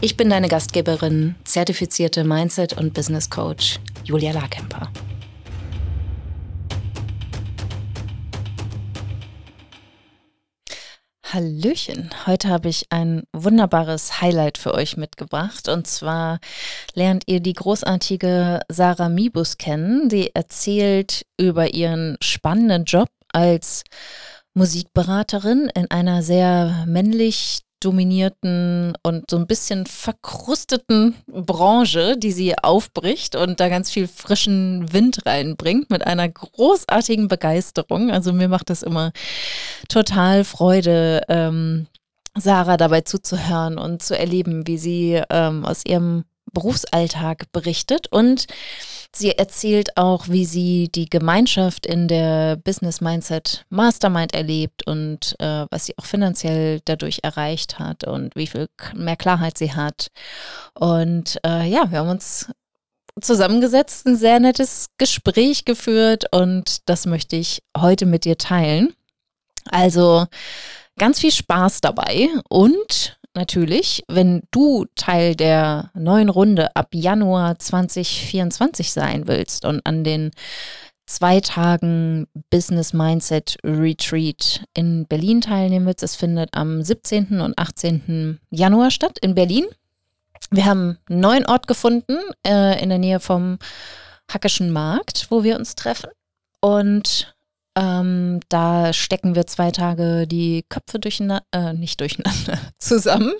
Ich bin deine Gastgeberin, zertifizierte Mindset- und Business Coach Julia Larkemper. Hallöchen, heute habe ich ein wunderbares Highlight für euch mitgebracht. Und zwar lernt ihr die großartige Sarah Mibus kennen, die erzählt über ihren spannenden Job als Musikberaterin in einer sehr männlich dominierten und so ein bisschen verkrusteten Branche, die sie aufbricht und da ganz viel frischen Wind reinbringt mit einer großartigen Begeisterung. Also mir macht das immer total Freude, ähm, Sarah dabei zuzuhören und zu erleben, wie sie ähm, aus ihrem Berufsalltag berichtet und Sie erzählt auch, wie sie die Gemeinschaft in der Business Mindset Mastermind erlebt und äh, was sie auch finanziell dadurch erreicht hat und wie viel mehr Klarheit sie hat. Und äh, ja, wir haben uns zusammengesetzt, ein sehr nettes Gespräch geführt und das möchte ich heute mit dir teilen. Also ganz viel Spaß dabei und natürlich, wenn du Teil der neuen Runde ab Januar 2024 sein willst und an den zwei Tagen Business Mindset Retreat in Berlin teilnehmen willst, es findet am 17. und 18. Januar statt in Berlin. Wir haben einen neuen Ort gefunden äh, in der Nähe vom Hackischen Markt, wo wir uns treffen. Und ähm, da stecken wir zwei Tage die Köpfe durcheinander, äh, nicht durcheinander, zusammen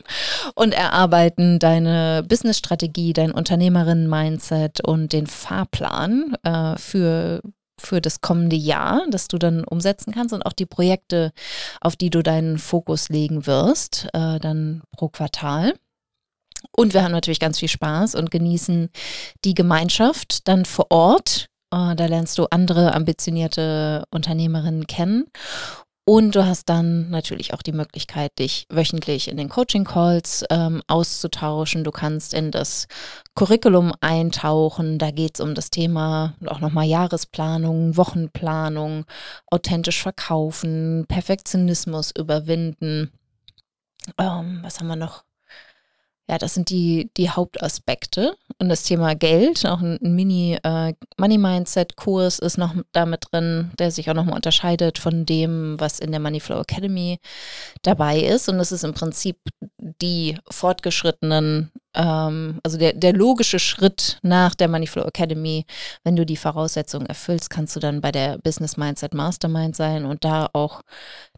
und erarbeiten deine Businessstrategie, dein Unternehmerinnen-Mindset und den Fahrplan äh, für für das kommende Jahr, das du dann umsetzen kannst und auch die Projekte, auf die du deinen Fokus legen wirst, äh, dann pro Quartal. Und wir haben natürlich ganz viel Spaß und genießen die Gemeinschaft dann vor Ort da lernst du andere ambitionierte Unternehmerinnen kennen. Und du hast dann natürlich auch die Möglichkeit, dich wöchentlich in den Coaching-Calls ähm, auszutauschen. Du kannst in das Curriculum eintauchen. Da geht es um das Thema auch nochmal Jahresplanung, Wochenplanung, authentisch verkaufen, Perfektionismus überwinden. Ähm, was haben wir noch? Ja, das sind die, die Hauptaspekte. Und das Thema Geld, auch ein, ein Mini-Money-Mindset-Kurs äh, ist noch damit drin, der sich auch nochmal unterscheidet von dem, was in der Moneyflow Academy dabei ist. Und das ist im Prinzip die fortgeschrittenen, ähm, also der, der logische Schritt nach der Moneyflow Academy. Wenn du die Voraussetzungen erfüllst, kannst du dann bei der Business Mindset Mastermind sein und da auch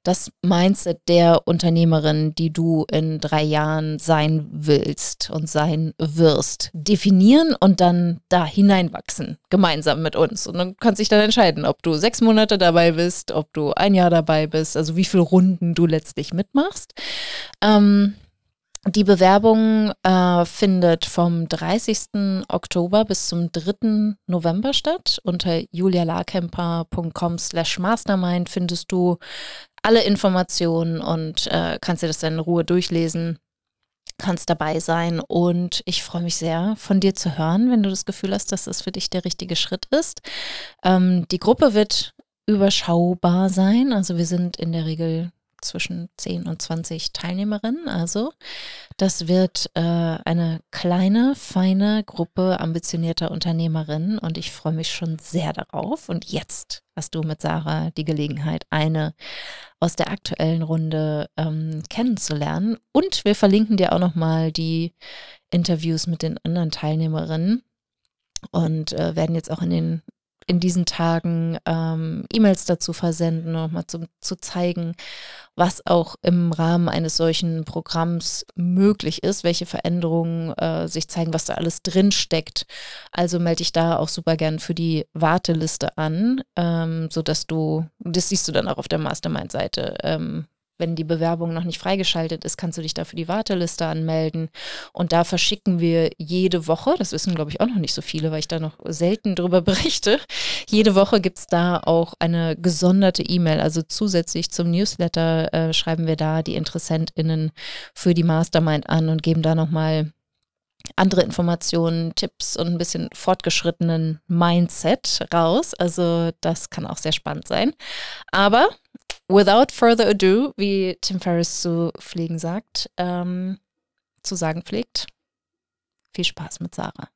das Mindset der Unternehmerin, die du in drei Jahren sein willst und sein wirst, definieren und dann da hineinwachsen, gemeinsam mit uns. Und dann kannst du dich dann entscheiden, ob du sechs Monate dabei bist, ob du ein Jahr dabei bist, also wie viele Runden du letztlich mitmachst. Ähm, die Bewerbung äh, findet vom 30. Oktober bis zum 3. November statt. Unter julialarkemper.com slash mastermind findest du alle Informationen und äh, kannst dir das dann in Ruhe durchlesen, kannst dabei sein und ich freue mich sehr, von dir zu hören, wenn du das Gefühl hast, dass das für dich der richtige Schritt ist. Ähm, die Gruppe wird überschaubar sein, also wir sind in der Regel zwischen 10 und 20 Teilnehmerinnen. Also das wird äh, eine kleine, feine Gruppe ambitionierter Unternehmerinnen und ich freue mich schon sehr darauf. Und jetzt hast du mit Sarah die Gelegenheit, eine aus der aktuellen Runde ähm, kennenzulernen. Und wir verlinken dir auch nochmal die Interviews mit den anderen Teilnehmerinnen und äh, werden jetzt auch in den in diesen Tagen ähm, E-Mails dazu versenden, nochmal zu, zu zeigen, was auch im Rahmen eines solchen Programms möglich ist, welche Veränderungen äh, sich zeigen, was da alles drin steckt. Also melde dich da auch super gern für die Warteliste an, ähm, sodass du, das siehst du dann auch auf der Mastermind-Seite, ähm, wenn die Bewerbung noch nicht freigeschaltet ist, kannst du dich da für die Warteliste anmelden. Und da verschicken wir jede Woche, das wissen glaube ich auch noch nicht so viele, weil ich da noch selten drüber berichte, jede Woche gibt es da auch eine gesonderte E-Mail. Also zusätzlich zum Newsletter äh, schreiben wir da die InteressentInnen für die Mastermind an und geben da nochmal andere Informationen, Tipps und ein bisschen fortgeschrittenen Mindset raus. Also das kann auch sehr spannend sein. Aber without further ado, wie Tim Ferriss zu pflegen sagt, ähm, zu sagen pflegt, viel Spaß mit Sarah.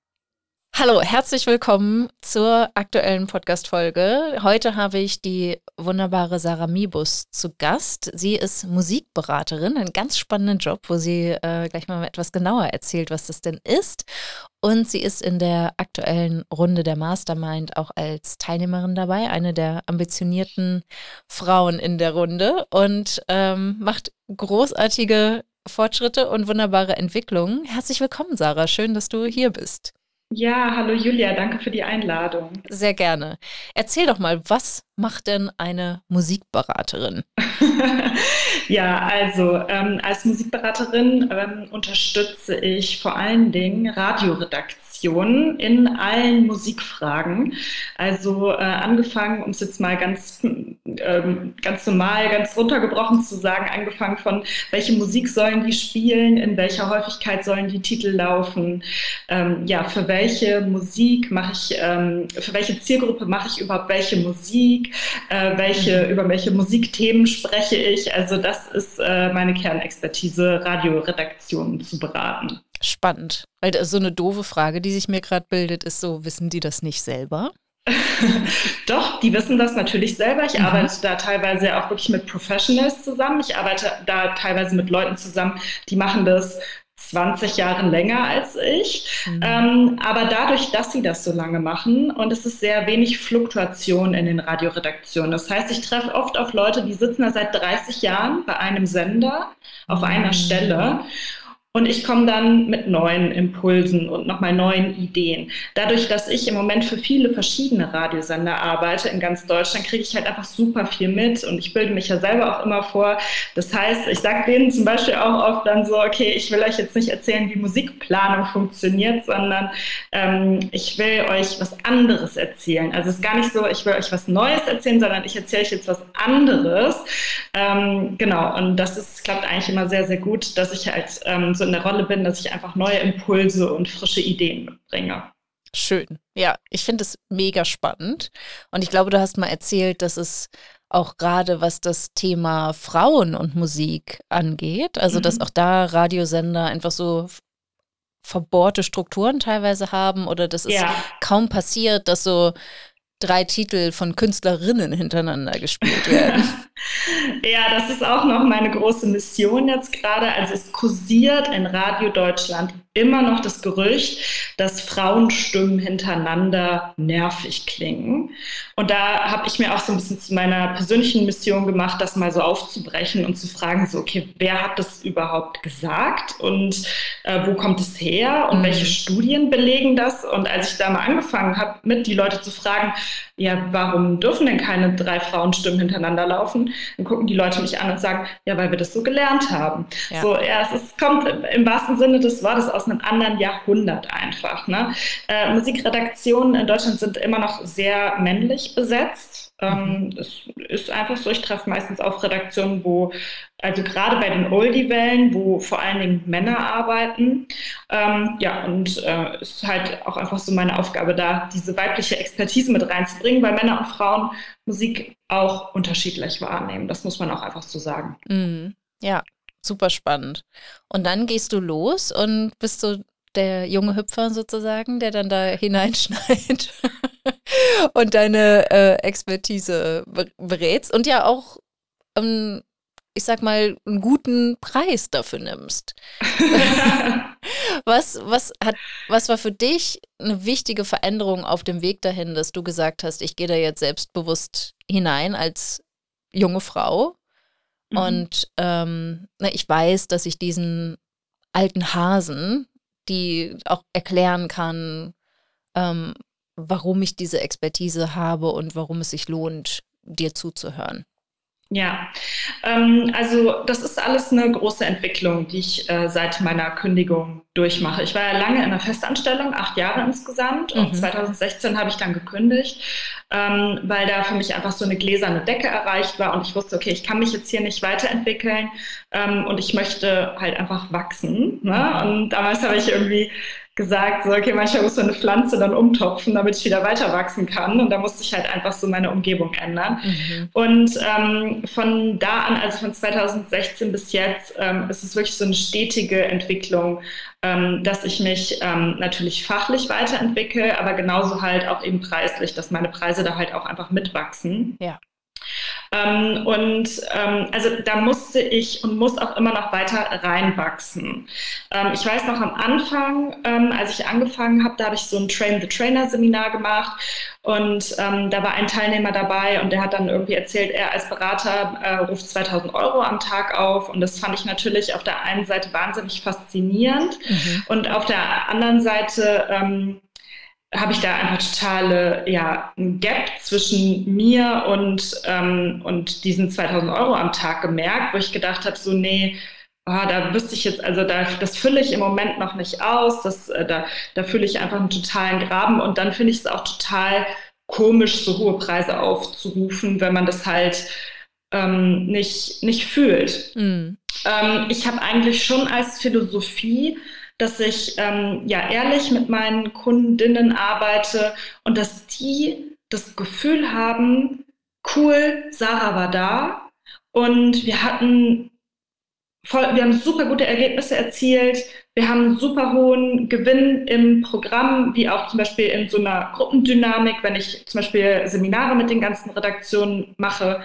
Hallo, herzlich willkommen zur aktuellen Podcast-Folge. Heute habe ich die wunderbare Sarah Mibus zu Gast. Sie ist Musikberaterin, einen ganz spannenden Job, wo sie äh, gleich mal etwas genauer erzählt, was das denn ist. Und sie ist in der aktuellen Runde der Mastermind auch als Teilnehmerin dabei, eine der ambitionierten Frauen in der Runde und ähm, macht großartige Fortschritte und wunderbare Entwicklungen. Herzlich willkommen, Sarah. Schön, dass du hier bist. Ja, hallo Julia, danke für die Einladung. Sehr gerne. Erzähl doch mal, was macht denn eine Musikberaterin? ja, also ähm, als Musikberaterin ähm, unterstütze ich vor allen Dingen Radioredaktionen Informationen in allen Musikfragen. Also äh, angefangen, um es jetzt mal ganz, ähm, ganz normal, ganz runtergebrochen zu sagen, angefangen von, welche Musik sollen die spielen, in welcher Häufigkeit sollen die Titel laufen, ähm, ja, für welche Musik mache ich, ähm, für welche Zielgruppe mache ich überhaupt welche Musik, äh, welche, mhm. über welche Musikthemen spreche ich. Also das ist äh, meine Kernexpertise, Radioredaktionen zu beraten. Spannend. Weil so eine doofe Frage, die sich mir gerade bildet, ist so, wissen die das nicht selber? Doch, die wissen das natürlich selber. Ich mhm. arbeite da teilweise auch wirklich mit Professionals zusammen. Ich arbeite da teilweise mit Leuten zusammen, die machen das 20 Jahre länger als ich. Mhm. Ähm, aber dadurch, dass sie das so lange machen und es ist sehr wenig Fluktuation in den Radioredaktionen. Das heißt, ich treffe oft auf Leute, die sitzen da seit 30 Jahren bei einem Sender auf mhm. einer Stelle und ich komme dann mit neuen Impulsen und nochmal neuen Ideen. Dadurch, dass ich im Moment für viele verschiedene Radiosender arbeite in ganz Deutschland, kriege ich halt einfach super viel mit und ich bilde mich ja selber auch immer vor. Das heißt, ich sage denen zum Beispiel auch oft dann so, okay, ich will euch jetzt nicht erzählen, wie Musikplanung funktioniert, sondern ähm, ich will euch was anderes erzählen. Also es ist gar nicht so, ich will euch was Neues erzählen, sondern ich erzähle euch jetzt was anderes. Ähm, genau, und das ist, klappt eigentlich immer sehr, sehr gut, dass ich halt ähm, so in der Rolle bin, dass ich einfach neue Impulse und frische Ideen mitbringe. Schön. Ja, ich finde es mega spannend. Und ich glaube, du hast mal erzählt, dass es auch gerade was das Thema Frauen und Musik angeht, also mhm. dass auch da Radiosender einfach so verbohrte Strukturen teilweise haben oder dass es ja. kaum passiert, dass so drei Titel von Künstlerinnen hintereinander gespielt werden. ja, das ist auch noch meine große Mission jetzt gerade. Also es kursiert in Radio Deutschland immer noch das Gerücht, dass Frauenstimmen hintereinander nervig klingen. Und da habe ich mir auch so ein bisschen zu meiner persönlichen Mission gemacht, das mal so aufzubrechen und zu fragen, so, okay, wer hat das überhaupt gesagt und äh, wo kommt es her und mhm. welche Studien belegen das? Und als ich da mal angefangen habe, mit die Leute zu fragen, ja, warum dürfen denn keine drei Frauenstimmen hintereinander laufen? Dann gucken die Leute mich an und sagen, ja, weil wir das so gelernt haben. Ja. So, ja, es ist, kommt im wahrsten Sinne des Wortes aus einem anderen Jahrhundert einfach. Ne? Äh, Musikredaktionen in Deutschland sind immer noch sehr männlich besetzt. Ähm, mhm. es ist einfach so, ich treffe meistens auf Redaktionen, wo, also gerade bei den Oldie-Wellen, wo vor allen Dingen Männer arbeiten. Ähm, ja, und äh, es ist halt auch einfach so meine Aufgabe da, diese weibliche Expertise mit reinzubringen, weil Männer und Frauen Musik auch unterschiedlich wahrnehmen. Das muss man auch einfach so sagen. Mhm. Ja, super spannend. Und dann gehst du los und bist so der junge Hüpfer sozusagen, der dann da hineinschneit und deine äh, Expertise berätst und ja auch, ähm, ich sag mal, einen guten Preis dafür nimmst. was, was, hat, was war für dich eine wichtige Veränderung auf dem Weg dahin, dass du gesagt hast, ich gehe da jetzt selbstbewusst hinein als junge Frau? Mhm. Und ähm, na, ich weiß, dass ich diesen alten Hasen, die auch erklären kann, ähm, warum ich diese Expertise habe und warum es sich lohnt, dir zuzuhören. Ja, ähm, also das ist alles eine große Entwicklung, die ich äh, seit meiner Kündigung durchmache. Ich war ja lange in einer Festanstellung, acht Jahre insgesamt, mhm. und 2016 habe ich dann gekündigt, ähm, weil da für mich einfach so eine gläserne Decke erreicht war und ich wusste, okay, ich kann mich jetzt hier nicht weiterentwickeln ähm, und ich möchte halt einfach wachsen. Ne? Mhm. Und damals habe ich irgendwie gesagt, so, okay, manchmal muss man eine Pflanze dann umtopfen, damit ich wieder weiter wachsen kann. Und da musste ich halt einfach so meine Umgebung ändern. Mhm. Und ähm, von da an, also von 2016 bis jetzt, ähm, ist es wirklich so eine stetige Entwicklung, ähm, dass ich mich ähm, natürlich fachlich weiterentwickle, aber genauso halt auch eben preislich, dass meine Preise da halt auch einfach mitwachsen. Ja. Ähm, und ähm, also da musste ich und muss auch immer noch weiter reinwachsen. Ähm, ich weiß noch am Anfang, ähm, als ich angefangen habe, da habe ich so ein Train the Trainer Seminar gemacht und ähm, da war ein Teilnehmer dabei und der hat dann irgendwie erzählt, er als Berater äh, ruft 2000 Euro am Tag auf und das fand ich natürlich auf der einen Seite wahnsinnig faszinierend mhm. und auf der anderen Seite ähm, habe ich da einfach totale, ja, ein Gap zwischen mir und, ähm, und diesen 2000 Euro am Tag gemerkt, wo ich gedacht habe, so, nee, oh, da wüsste ich jetzt, also da, das fülle ich im Moment noch nicht aus, das, äh, da, da fülle ich einfach einen totalen Graben und dann finde ich es auch total komisch, so hohe Preise aufzurufen, wenn man das halt ähm, nicht, nicht fühlt. Mhm. Ähm, ich habe eigentlich schon als Philosophie, dass ich ähm, ja ehrlich mit meinen Kundinnen arbeite und dass die das Gefühl haben, cool, Sarah war da und wir hatten voll, wir haben super gute Ergebnisse erzielt, wir haben einen super hohen Gewinn im Programm, wie auch zum Beispiel in so einer Gruppendynamik, wenn ich zum Beispiel Seminare mit den ganzen Redaktionen mache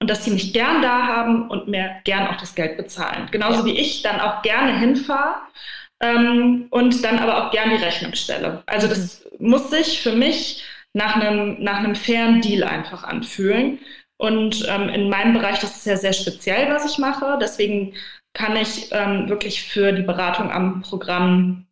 und dass sie mich gern da haben und mir gern auch das Geld bezahlen. Genauso ja. wie ich dann auch gerne hinfahre ähm, und dann aber auch gern die Rechnung stelle. Also das mhm. muss sich für mich nach einem, nach einem fairen Deal einfach anfühlen. Und ähm, in meinem Bereich, das ist ja sehr speziell, was ich mache. Deswegen kann ich ähm, wirklich für die Beratung am Programm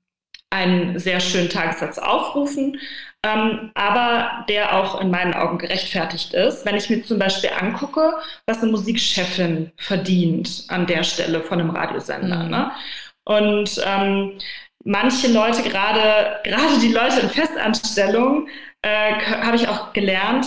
einen sehr schönen Tagessatz aufrufen, ähm, aber der auch in meinen Augen gerechtfertigt ist. Wenn ich mir zum Beispiel angucke, was eine Musikchefin verdient an der Stelle von einem Radiosender. Mhm. Ne? Und ähm, manche Leute, gerade, gerade die Leute in Festanstellung, äh, habe ich auch gelernt,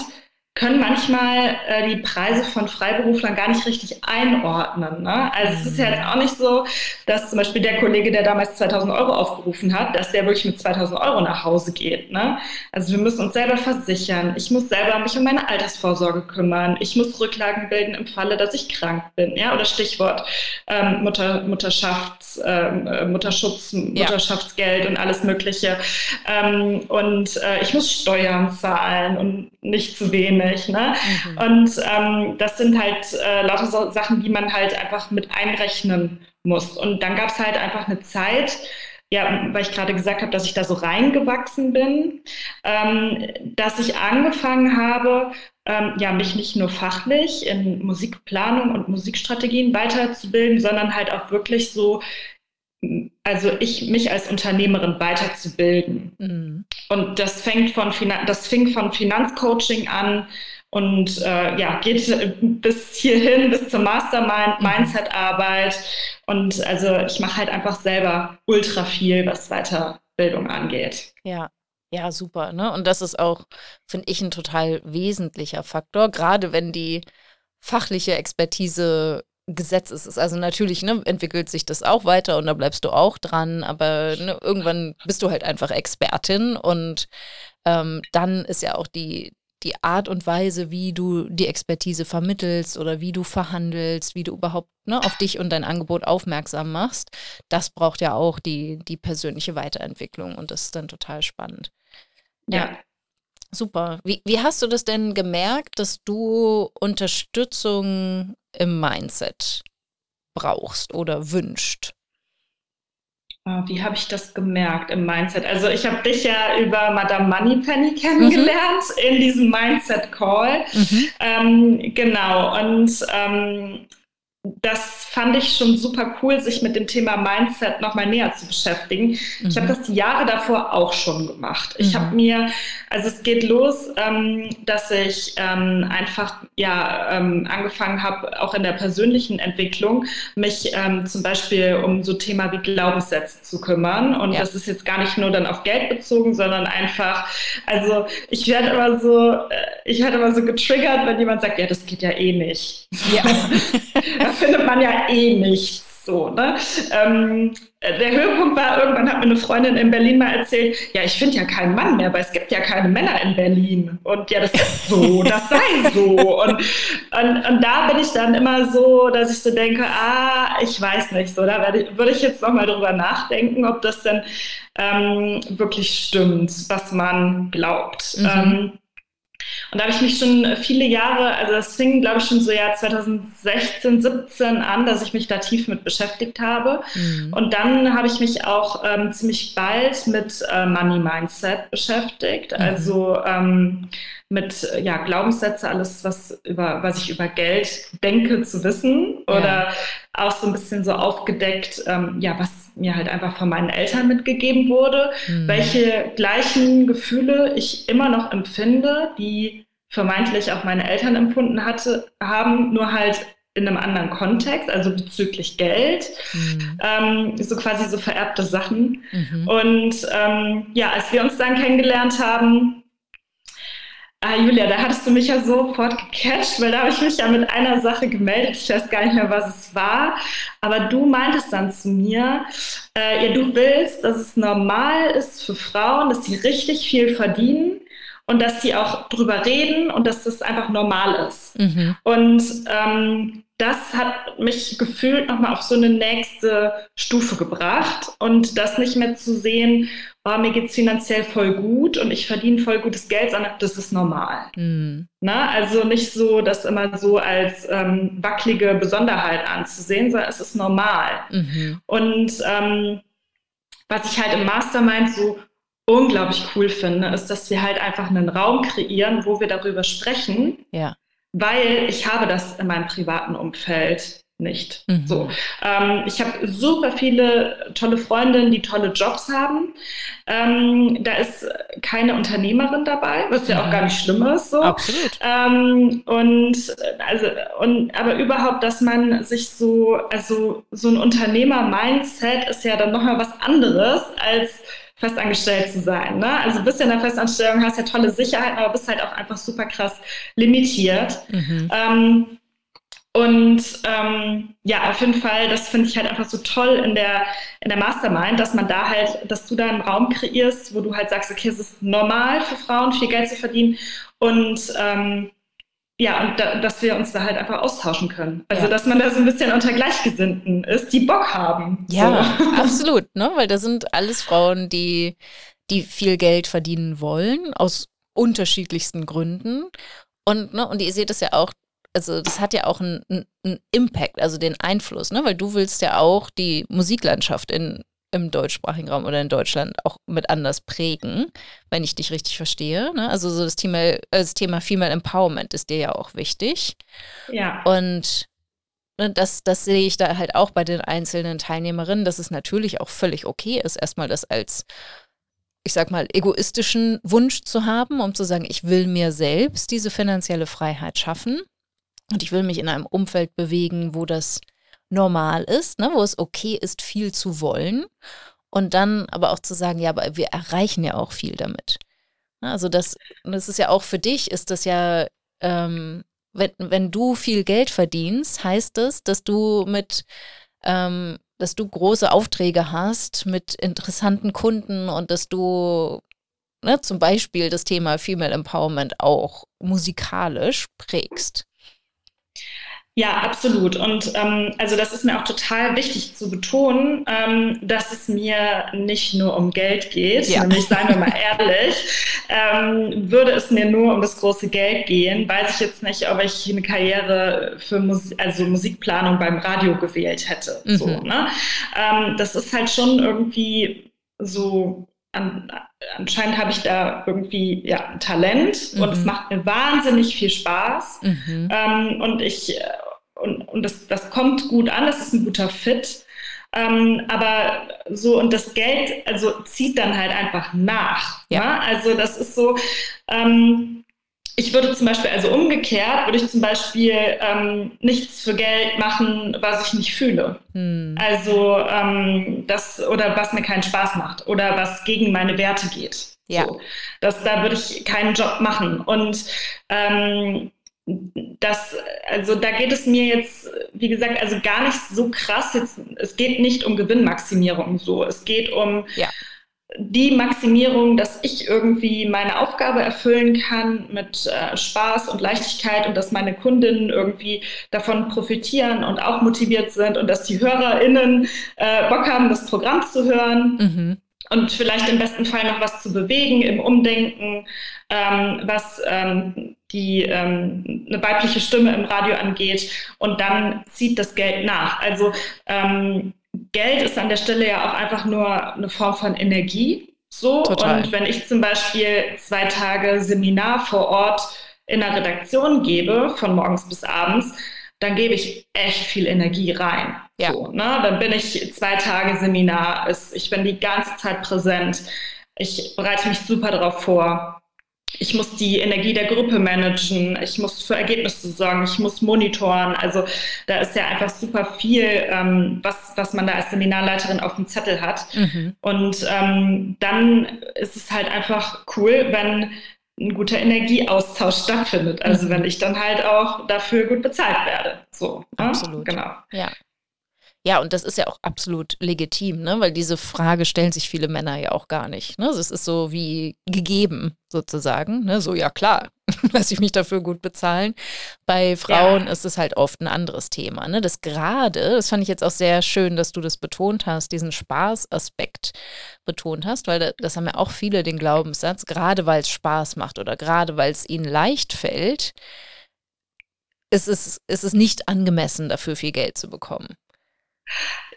können manchmal äh, die Preise von Freiberuflern gar nicht richtig einordnen. Ne? Also es ist ja jetzt auch nicht so, dass zum Beispiel der Kollege, der damals 2000 Euro aufgerufen hat, dass der wirklich mit 2000 Euro nach Hause geht. Ne? Also wir müssen uns selber versichern. Ich muss selber mich um meine Altersvorsorge kümmern. Ich muss Rücklagen bilden im Falle, dass ich krank bin. Ja? Oder Stichwort ähm, Mutter, Mutterschafts, ähm, äh, Mutterschutz, Mutterschaftsgeld ja. und alles Mögliche. Ähm, und äh, ich muss Steuern zahlen und nicht zu wenig nicht. Ne? Mhm. Und ähm, das sind halt äh, lauter so Sachen, die man halt einfach mit einrechnen muss. Und dann gab es halt einfach eine Zeit, ja, weil ich gerade gesagt habe, dass ich da so reingewachsen bin, ähm, dass ich angefangen habe, ähm, ja, mich nicht nur fachlich in Musikplanung und Musikstrategien weiterzubilden, sondern halt auch wirklich so also ich mich als Unternehmerin weiterzubilden. Mhm. Und das fängt von das fing von Finanzcoaching an und äh, ja, geht bis hierhin, bis zur Mastermind, mhm. Mindset-Arbeit. Und also ich mache halt einfach selber ultra viel, was Weiterbildung angeht. Ja. Ja, super. Ne? Und das ist auch, finde ich, ein total wesentlicher Faktor, gerade wenn die fachliche Expertise Gesetz ist es. Also natürlich ne, entwickelt sich das auch weiter und da bleibst du auch dran, aber ne, irgendwann bist du halt einfach Expertin und ähm, dann ist ja auch die, die Art und Weise, wie du die Expertise vermittelst oder wie du verhandelst, wie du überhaupt ne, auf dich und dein Angebot aufmerksam machst, das braucht ja auch die, die persönliche Weiterentwicklung und das ist dann total spannend. Ja. ja. Super. Wie, wie hast du das denn gemerkt, dass du Unterstützung im Mindset brauchst oder wünscht? Ah, wie habe ich das gemerkt im Mindset? Also ich habe dich ja über Madame Moneypenny kennengelernt mhm. in diesem Mindset Call. Mhm. Ähm, genau. Und ähm, das fand ich schon super cool, sich mit dem Thema Mindset nochmal näher zu beschäftigen. Mhm. Ich habe das die Jahre davor auch schon gemacht. Ich mhm. habe mir, also es geht los, ähm, dass ich ähm, einfach ja ähm, angefangen habe, auch in der persönlichen Entwicklung, mich ähm, zum Beispiel um so Thema wie Glaubenssätze zu kümmern. Und ja. das ist jetzt gar nicht nur dann auf Geld bezogen, sondern einfach, also ich werde immer so, äh, ich werde immer so getriggert, wenn jemand sagt, ja, das geht ja eh nicht. Ja. findet man ja eh nichts. So, ne? Ähm, der Höhepunkt war, irgendwann hat mir eine Freundin in Berlin mal erzählt, ja, ich finde ja keinen Mann mehr, weil es gibt ja keine Männer in Berlin. Und ja, das ist so, das sei so. Und, und, und da bin ich dann immer so, dass ich so denke, ah, ich weiß nicht, so, da ich, würde ich jetzt nochmal drüber nachdenken, ob das denn ähm, wirklich stimmt, was man glaubt. Mhm. Ähm, und da habe ich mich schon viele Jahre, also das fing, glaube ich, schon so Jahr 2016, 17 an, dass ich mich da tief mit beschäftigt habe. Mhm. Und dann habe ich mich auch ähm, ziemlich bald mit äh, Money Mindset beschäftigt. Mhm. Also ähm, mit ja, Glaubenssätze, alles, was, über, was ich über Geld denke, zu wissen. Oder ja. auch so ein bisschen so aufgedeckt, ähm, ja, was mir halt einfach von meinen Eltern mitgegeben wurde, mhm. welche gleichen Gefühle ich immer noch empfinde, die vermeintlich auch meine Eltern empfunden hatte, haben, nur halt in einem anderen Kontext, also bezüglich Geld, mhm. ähm, so quasi so vererbte Sachen. Mhm. Und ähm, ja, als wir uns dann kennengelernt haben, Ah, Julia, da hattest du mich ja sofort gecatcht, weil da habe ich mich ja mit einer Sache gemeldet. Ich weiß gar nicht mehr, was es war. Aber du meintest dann zu mir, äh, ja, du willst, dass es normal ist für Frauen, dass sie richtig viel verdienen und dass sie auch drüber reden und dass das einfach normal ist. Mhm. Und ähm, das hat mich gefühlt nochmal auf so eine nächste Stufe gebracht und das nicht mehr zu sehen, oh, mir geht es finanziell voll gut und ich verdiene voll gutes Geld, sondern das ist normal. Mhm. Na, also nicht so, das immer so als ähm, wackelige Besonderheit anzusehen, sondern es ist normal. Mhm. Und ähm, was ich halt im Mastermind so unglaublich cool finde, ist, dass wir halt einfach einen Raum kreieren, wo wir darüber sprechen. Ja weil ich habe das in meinem privaten Umfeld nicht. Mhm. So, ähm, ich habe super viele tolle Freundinnen, die tolle Jobs haben. Ähm, da ist keine Unternehmerin dabei, was ja auch gar nicht schlimm ist. So. Absolut. Ähm, und also und aber überhaupt, dass man sich so also so ein Unternehmer-Mindset ist ja dann noch mal was anderes als festangestellt zu sein. Ne? Also bist ja in der Festanstellung, hast ja tolle Sicherheiten, aber bist halt auch einfach super krass limitiert. Mhm. Ähm, und ähm, ja, auf jeden Fall, das finde ich halt einfach so toll in der, in der Mastermind, dass man da halt, dass du da einen Raum kreierst, wo du halt sagst, okay, es ist normal für Frauen, viel Geld zu verdienen. Und ähm, ja, und da, dass wir uns da halt einfach austauschen können. Also, ja. dass man da so ein bisschen unter Gleichgesinnten ist, die Bock haben. Ja, so. absolut, ne? Weil da sind alles Frauen, die, die viel Geld verdienen wollen, aus unterschiedlichsten Gründen. Und, ne, und ihr seht es ja auch, also das hat ja auch einen, einen Impact, also den Einfluss, ne? Weil du willst ja auch die Musiklandschaft in im deutschsprachigen Raum oder in Deutschland auch mit anders prägen, wenn ich dich richtig verstehe. Ne? Also so das Thema, äh, das Thema Female Empowerment ist dir ja auch wichtig. Ja. Und ne, das, das sehe ich da halt auch bei den einzelnen Teilnehmerinnen, dass es natürlich auch völlig okay ist, erstmal das als ich sag mal, egoistischen Wunsch zu haben, um zu sagen, ich will mir selbst diese finanzielle Freiheit schaffen und ich will mich in einem Umfeld bewegen, wo das normal ist, ne, wo es okay ist, viel zu wollen. Und dann aber auch zu sagen, ja, aber wir erreichen ja auch viel damit. Ne, also das, das ist ja auch für dich, ist das ja, ähm, wenn, wenn du viel Geld verdienst, heißt das, dass du mit, ähm, dass du große Aufträge hast mit interessanten Kunden und dass du ne, zum Beispiel das Thema Female Empowerment auch musikalisch prägst. Ja, absolut. Und ähm, also das ist mir auch total wichtig zu betonen, ähm, dass es mir nicht nur um Geld geht. Ja. Nämlich, seien wir mal ehrlich, ähm, würde es mir nur um das große Geld gehen, weiß ich jetzt nicht, ob ich eine Karriere für Mus also Musikplanung beim Radio gewählt hätte. Mhm. So, ne? Ähm, das ist halt schon irgendwie so an, anscheinend habe ich da irgendwie ja, ein Talent mhm. und es mhm. macht mir wahnsinnig viel Spaß. Mhm. Ähm, und ich und, und das, das kommt gut an, das ist ein guter Fit. Ähm, aber so, und das Geld, also zieht dann halt einfach nach. Ja. Ne? Also das ist so, ähm, ich würde zum Beispiel, also umgekehrt, würde ich zum Beispiel ähm, nichts für Geld machen, was ich nicht fühle. Hm. Also ähm, das oder was mir keinen Spaß macht oder was gegen meine Werte geht. Ja. So, das, da würde ich keinen Job machen. Und ähm, das, also da geht es mir jetzt, wie gesagt, also gar nicht so krass. Jetzt, es geht nicht um Gewinnmaximierung so. Es geht um ja. die Maximierung, dass ich irgendwie meine Aufgabe erfüllen kann mit äh, Spaß und Leichtigkeit und dass meine Kundinnen irgendwie davon profitieren und auch motiviert sind und dass die HörerInnen äh, Bock haben, das Programm zu hören. Mhm und vielleicht im besten Fall noch was zu bewegen im Umdenken, ähm, was ähm, die ähm, eine weibliche Stimme im Radio angeht. Und dann zieht das Geld nach. Also ähm, Geld ist an der Stelle ja auch einfach nur eine Form von Energie. So. Total. Und wenn ich zum Beispiel zwei Tage Seminar vor Ort in der Redaktion gebe, von morgens bis abends, dann gebe ich echt viel Energie rein. Ja. So, ne? Dann bin ich zwei Tage Seminar, ich bin die ganze Zeit präsent. Ich bereite mich super darauf vor. Ich muss die Energie der Gruppe managen, ich muss für Ergebnisse sorgen, ich muss monitoren. Also da ist ja einfach super viel, ähm, was, was man da als Seminarleiterin auf dem Zettel hat. Mhm. Und ähm, dann ist es halt einfach cool, wenn ein guter Energieaustausch stattfindet. Also mhm. wenn ich dann halt auch dafür gut bezahlt werde. So. Ne? Absolut. Genau. Ja. Ja, und das ist ja auch absolut legitim, ne? weil diese Frage stellen sich viele Männer ja auch gar nicht. Ne? Es ist so wie gegeben sozusagen. Ne? So, ja klar, lasse ich mich dafür gut bezahlen. Bei Frauen ja. ist es halt oft ein anderes Thema. Ne? Das gerade, das fand ich jetzt auch sehr schön, dass du das betont hast, diesen Spaßaspekt betont hast, weil das haben ja auch viele den Glaubenssatz, gerade weil es Spaß macht oder gerade weil es ihnen leicht fällt, ist es, ist es nicht angemessen, dafür viel Geld zu bekommen.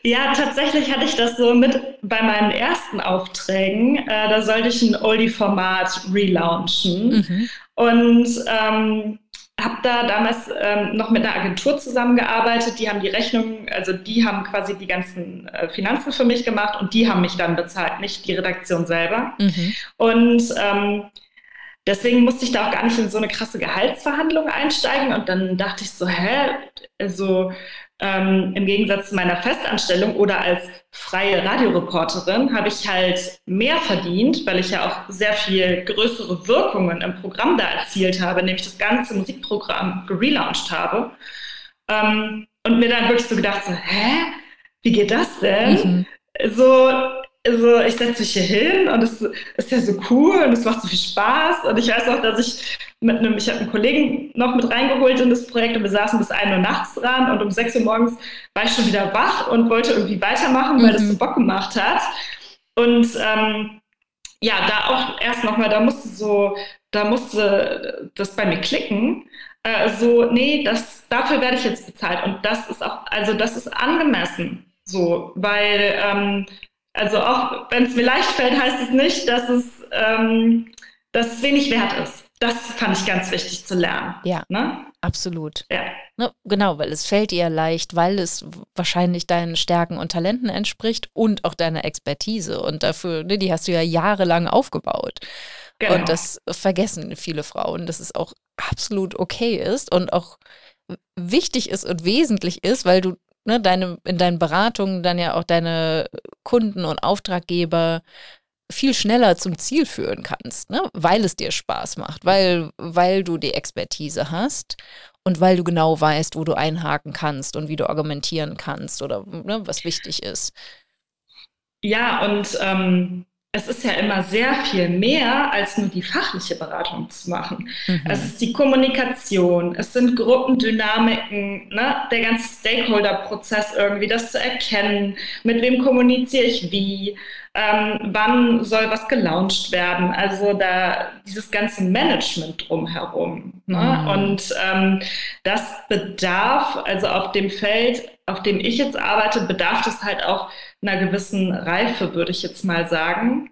Ja, tatsächlich hatte ich das so mit bei meinen ersten Aufträgen. Äh, da sollte ich ein Oldie-Format relaunchen. Mhm. Und ähm, habe da damals ähm, noch mit einer Agentur zusammengearbeitet. Die haben die Rechnung, also die haben quasi die ganzen äh, Finanzen für mich gemacht und die haben mich dann bezahlt, nicht die Redaktion selber. Mhm. Und ähm, deswegen musste ich da auch gar nicht in so eine krasse Gehaltsverhandlung einsteigen. Und dann dachte ich so, hä, also ähm, im Gegensatz zu meiner Festanstellung oder als freie Radioreporterin habe ich halt mehr verdient, weil ich ja auch sehr viel größere Wirkungen im Programm da erzielt habe, nämlich das ganze Musikprogramm gelauncht habe. Ähm, und mir dann wirklich so gedacht, so, hä, wie geht das denn? Mhm. So, also ich setze mich hier hin und es ist ja so cool und es macht so viel Spaß. Und ich weiß auch, dass ich mit einem, ich habe einen Kollegen noch mit reingeholt in das Projekt und wir saßen bis 1 Uhr nachts dran und um 6 Uhr morgens war ich schon wieder wach und wollte irgendwie weitermachen, weil mhm. das so Bock gemacht hat. Und ähm, ja, da auch erst nochmal, da musste so, da musste das bei mir klicken. Äh, so, nee, das, dafür werde ich jetzt bezahlt. Und das ist auch, also das ist angemessen. So, weil ähm, also auch wenn es mir leicht fällt, heißt es nicht, dass es, ähm, dass es wenig wert ist. Das fand ich ganz wichtig zu lernen. Ja, ne? absolut. Ja. Ne, genau, weil es fällt dir leicht, weil es wahrscheinlich deinen Stärken und Talenten entspricht und auch deiner Expertise. Und dafür, ne, die hast du ja jahrelang aufgebaut. Genau. Und das vergessen viele Frauen, dass es auch absolut okay ist und auch wichtig ist und wesentlich ist, weil du ne, deine, in deinen Beratungen dann ja auch deine Kunden und Auftraggeber viel schneller zum Ziel führen kannst, ne? weil es dir Spaß macht, weil, weil du die Expertise hast und weil du genau weißt, wo du einhaken kannst und wie du argumentieren kannst oder ne, was wichtig ist. Ja, und ähm, es ist ja immer sehr viel mehr, als nur die fachliche Beratung zu machen. Mhm. Es ist die Kommunikation, es sind Gruppendynamiken, ne? der ganze Stakeholder-Prozess irgendwie, das zu erkennen, mit wem kommuniziere ich wie, ähm, wann soll was gelauncht werden. Also da dieses ganze Management drumherum. Ne? Mhm. Und ähm, das bedarf, also auf dem Feld, auf dem ich jetzt arbeite, bedarf es halt auch einer gewissen Reife, würde ich jetzt mal sagen.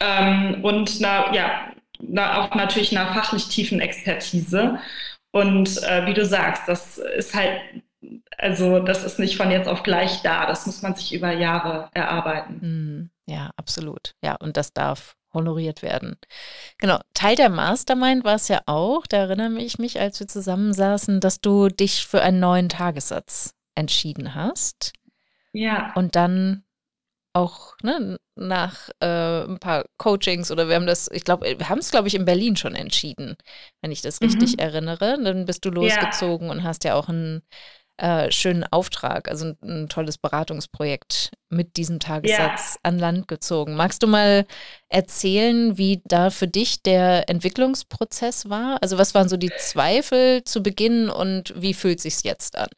Ähm, und einer, ja, na, auch natürlich einer fachlich tiefen Expertise. Und äh, wie du sagst, das ist halt, also das ist nicht von jetzt auf gleich da. Das muss man sich über Jahre erarbeiten. Mhm. Ja, absolut. Ja, und das darf honoriert werden. Genau, Teil der Mastermind war es ja auch, da erinnere ich mich, als wir zusammensaßen, dass du dich für einen neuen Tagessatz entschieden hast. Ja. Und dann auch ne, nach äh, ein paar Coachings oder wir haben das, ich glaube, wir haben es, glaube ich, in Berlin schon entschieden, wenn ich das richtig mhm. erinnere. Dann bist du losgezogen ja. und hast ja auch ein äh, schönen Auftrag, also ein, ein, tolles Beratungsprojekt mit diesem Tagessatz ja. an Land gezogen. Magst du mal erzählen, wie da für dich der Entwicklungsprozess war? Also was waren so die Zweifel zu Beginn und wie fühlt sich jetzt an?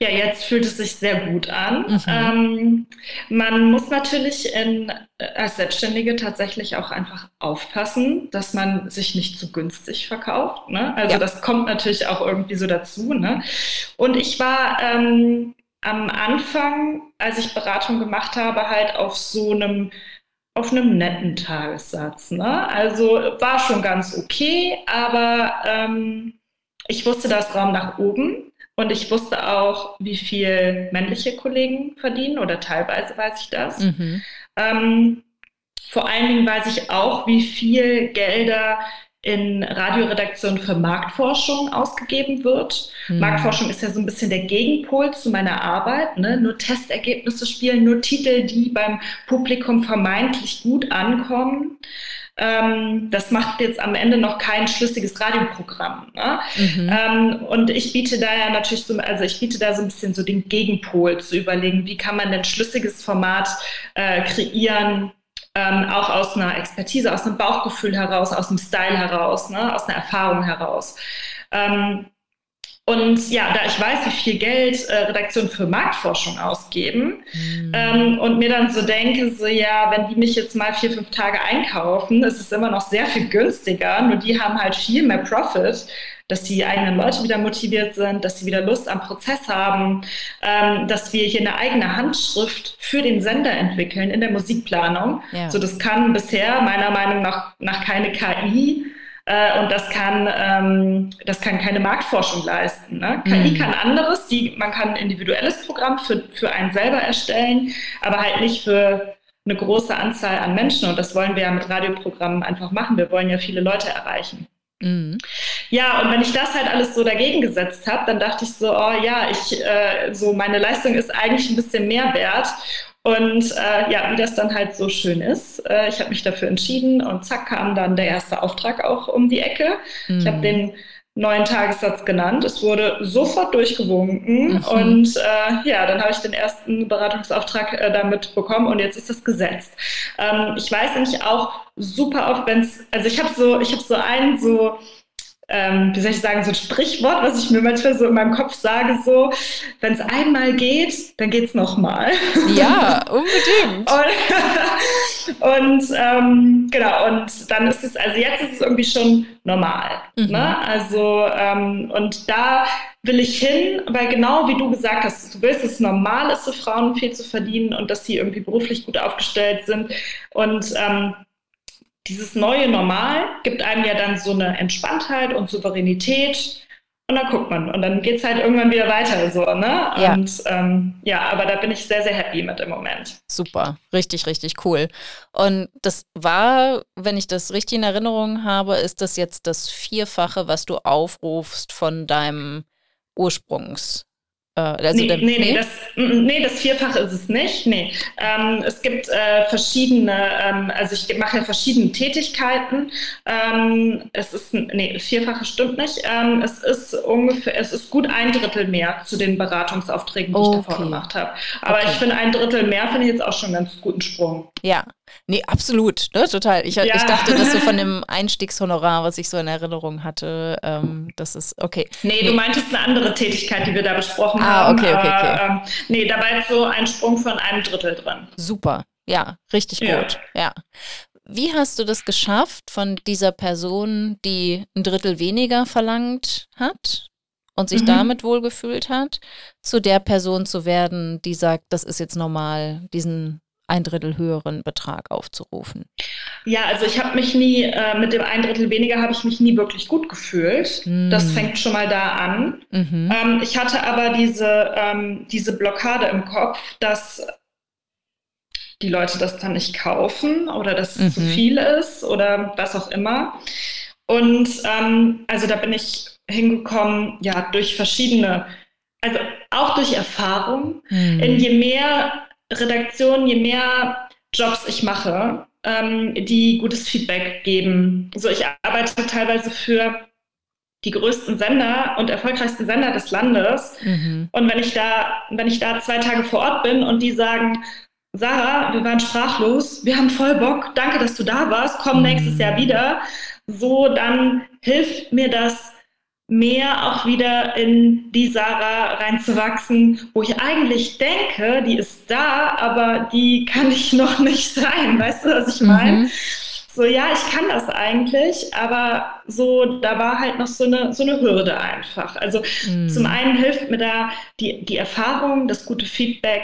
Ja, jetzt fühlt es sich sehr gut an. Mhm. Ähm, man muss natürlich in, äh, als Selbstständige tatsächlich auch einfach aufpassen, dass man sich nicht zu günstig verkauft. Ne? Also ja. das kommt natürlich auch irgendwie so dazu. Ne? Und ich war ähm, am Anfang, als ich Beratung gemacht habe, halt auf so einem auf einem netten Tagessatz. Ne? Also war schon ganz okay, aber ähm, ich wusste, da ist Raum nach oben. Und ich wusste auch, wie viel männliche Kollegen verdienen oder teilweise weiß ich das. Mhm. Ähm, vor allen Dingen weiß ich auch, wie viel Gelder in Radioredaktionen für Marktforschung ausgegeben wird. Mhm. Marktforschung ist ja so ein bisschen der Gegenpol zu meiner Arbeit. Ne? Nur Testergebnisse spielen, nur Titel, die beim Publikum vermeintlich gut ankommen. Ähm, das macht jetzt am Ende noch kein schlüssiges Radioprogramm. Ne? Mhm. Ähm, und ich biete da ja natürlich so, also ich biete da so ein bisschen so den Gegenpol zu überlegen, wie kann man denn schlüssiges Format äh, kreieren, ähm, auch aus einer Expertise, aus einem Bauchgefühl heraus, aus einem Style heraus, ne? aus einer Erfahrung heraus. Ähm, und ja, da ich weiß, wie viel Geld äh, Redaktionen für Marktforschung ausgeben mhm. ähm, und mir dann so denke, so ja, wenn die mich jetzt mal vier, fünf Tage einkaufen, ist es immer noch sehr viel günstiger. Nur die haben halt viel mehr Profit, dass die eigenen Leute wieder motiviert sind, dass sie wieder Lust am Prozess haben, ähm, dass wir hier eine eigene Handschrift für den Sender entwickeln in der Musikplanung. Ja. So, das kann bisher meiner Meinung nach, nach keine KI. Äh, und das kann, ähm, das kann keine Marktforschung leisten. Ne? KI mhm. kann anderes, die, man kann ein individuelles Programm für, für einen selber erstellen, aber halt nicht für eine große Anzahl an Menschen. Und das wollen wir ja mit Radioprogrammen einfach machen. Wir wollen ja viele Leute erreichen. Mhm. Ja, und wenn ich das halt alles so dagegen gesetzt habe, dann dachte ich so, oh ja, ich, äh, so meine Leistung ist eigentlich ein bisschen mehr wert. Und äh, ja, wie das dann halt so schön ist, äh, ich habe mich dafür entschieden und zack kam dann der erste Auftrag auch um die Ecke. Mhm. Ich habe den neuen Tagessatz genannt. Es wurde sofort durchgewunken mhm. und äh, ja, dann habe ich den ersten Beratungsauftrag äh, damit bekommen und jetzt ist das gesetzt. Ähm, ich weiß nämlich auch super oft, wenn es, also ich habe so, ich habe so einen so ähm, wie soll ich sagen, so ein Sprichwort, was ich mir manchmal so in meinem Kopf sage, so, wenn es einmal geht, dann geht es nochmal. Ja, unbedingt. und, und ähm, genau, und dann ist es, also jetzt ist es irgendwie schon normal. Mhm. Ne? Also, ähm, und da will ich hin, weil genau wie du gesagt hast, du willst, dass es normal ist, für Frauen viel zu verdienen und dass sie irgendwie beruflich gut aufgestellt sind. Und ähm, dieses neue Normal gibt einem ja dann so eine Entspanntheit und Souveränität. Und dann guckt man und dann geht es halt irgendwann wieder weiter so, ne? Ja. Und ähm, ja, aber da bin ich sehr, sehr happy mit im Moment. Super, richtig, richtig cool. Und das war, wenn ich das richtig in Erinnerung habe, ist das jetzt das Vierfache, was du aufrufst von deinem Ursprungs. Äh, also nee, nee, nee, das, nee, das Vierfache ist es nicht. Nee. Ähm, es gibt äh, verschiedene, ähm, also ich mache ja verschiedene Tätigkeiten. Ähm, es ist, nee, Vierfache stimmt nicht. Ähm, es ist ungefähr, es ist gut ein Drittel mehr zu den Beratungsaufträgen, die okay. ich davor gemacht habe. Aber okay. ich finde, ein Drittel mehr finde ich jetzt auch schon einen ganz guten Sprung. Ja, Nee, absolut, ne, total. Ich, ja. ich dachte, dass so von dem Einstiegshonorar, was ich so in Erinnerung hatte, ähm, das ist okay. Nee, nee, du meintest eine andere Tätigkeit, die wir da besprochen ah, haben. okay, okay, okay. Ähm, nee, da war jetzt so ein Sprung von einem Drittel drin. Super, ja, richtig ja. gut, ja. Wie hast du das geschafft, von dieser Person, die ein Drittel weniger verlangt hat und sich mhm. damit wohlgefühlt hat, zu der Person zu werden, die sagt, das ist jetzt normal, diesen ein Drittel höheren Betrag aufzurufen? Ja, also ich habe mich nie, äh, mit dem ein Drittel weniger habe ich mich nie wirklich gut gefühlt. Mm. Das fängt schon mal da an. Mhm. Ähm, ich hatte aber diese, ähm, diese Blockade im Kopf, dass die Leute das dann nicht kaufen oder dass mhm. es zu viel ist oder was auch immer. Und ähm, also da bin ich hingekommen, ja, durch verschiedene, also auch durch Erfahrung. Mhm. In je mehr Redaktionen, je mehr Jobs ich mache, ähm, die gutes Feedback geben. So, ich arbeite teilweise für die größten Sender und erfolgreichsten Sender des Landes. Mhm. Und wenn ich da, wenn ich da zwei Tage vor Ort bin und die sagen, Sarah, wir waren sprachlos, wir haben voll Bock, danke, dass du da warst, komm nächstes Jahr wieder. So, dann hilft mir das mehr auch wieder in die Sarah reinzuwachsen, wo ich eigentlich denke, die ist da, aber die kann ich noch nicht sein. Weißt du, was ich meine? Mhm. So, ja, ich kann das eigentlich, aber so, da war halt noch so eine, so eine Hürde einfach. Also mhm. zum einen hilft mir da die, die Erfahrung, das gute Feedback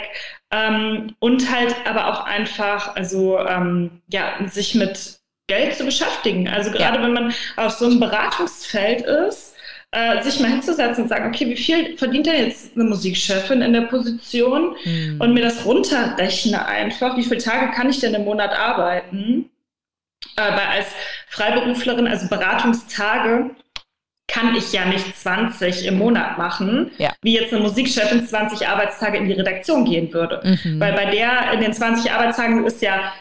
ähm, und halt aber auch einfach, also ähm, ja, sich mit Geld zu beschäftigen. Also gerade ja. wenn man auf so einem Beratungsfeld ist, äh, sich mal hinzusetzen und sagen, okay, wie viel verdient denn jetzt eine Musikchefin in der Position mhm. und mir das runterrechne einfach, wie viele Tage kann ich denn im Monat arbeiten? Äh, weil als Freiberuflerin, also Beratungstage, kann ich ja nicht 20 im Monat machen, ja. wie jetzt eine Musikchefin 20 Arbeitstage in die Redaktion gehen würde. Mhm. Weil bei der in den 20 Arbeitstagen ist ja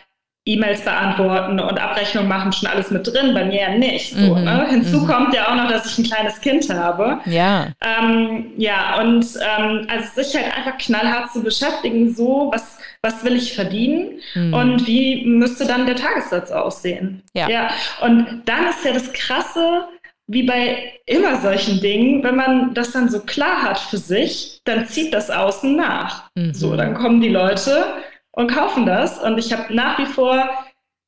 E-Mails beantworten und Abrechnung machen schon alles mit drin, bei mir ja nicht. So, mhm, ne? Hinzu mhm. kommt ja auch noch, dass ich ein kleines Kind habe. Ja. Ähm, ja, und ähm, also sich halt einfach knallhart zu beschäftigen, so, was, was will ich verdienen mhm. und wie müsste dann der Tagessatz aussehen. Ja. ja. Und dann ist ja das Krasse, wie bei immer solchen Dingen, wenn man das dann so klar hat für sich, dann zieht das außen nach. Mhm. So, dann kommen die Leute und kaufen das. Und ich habe nach wie vor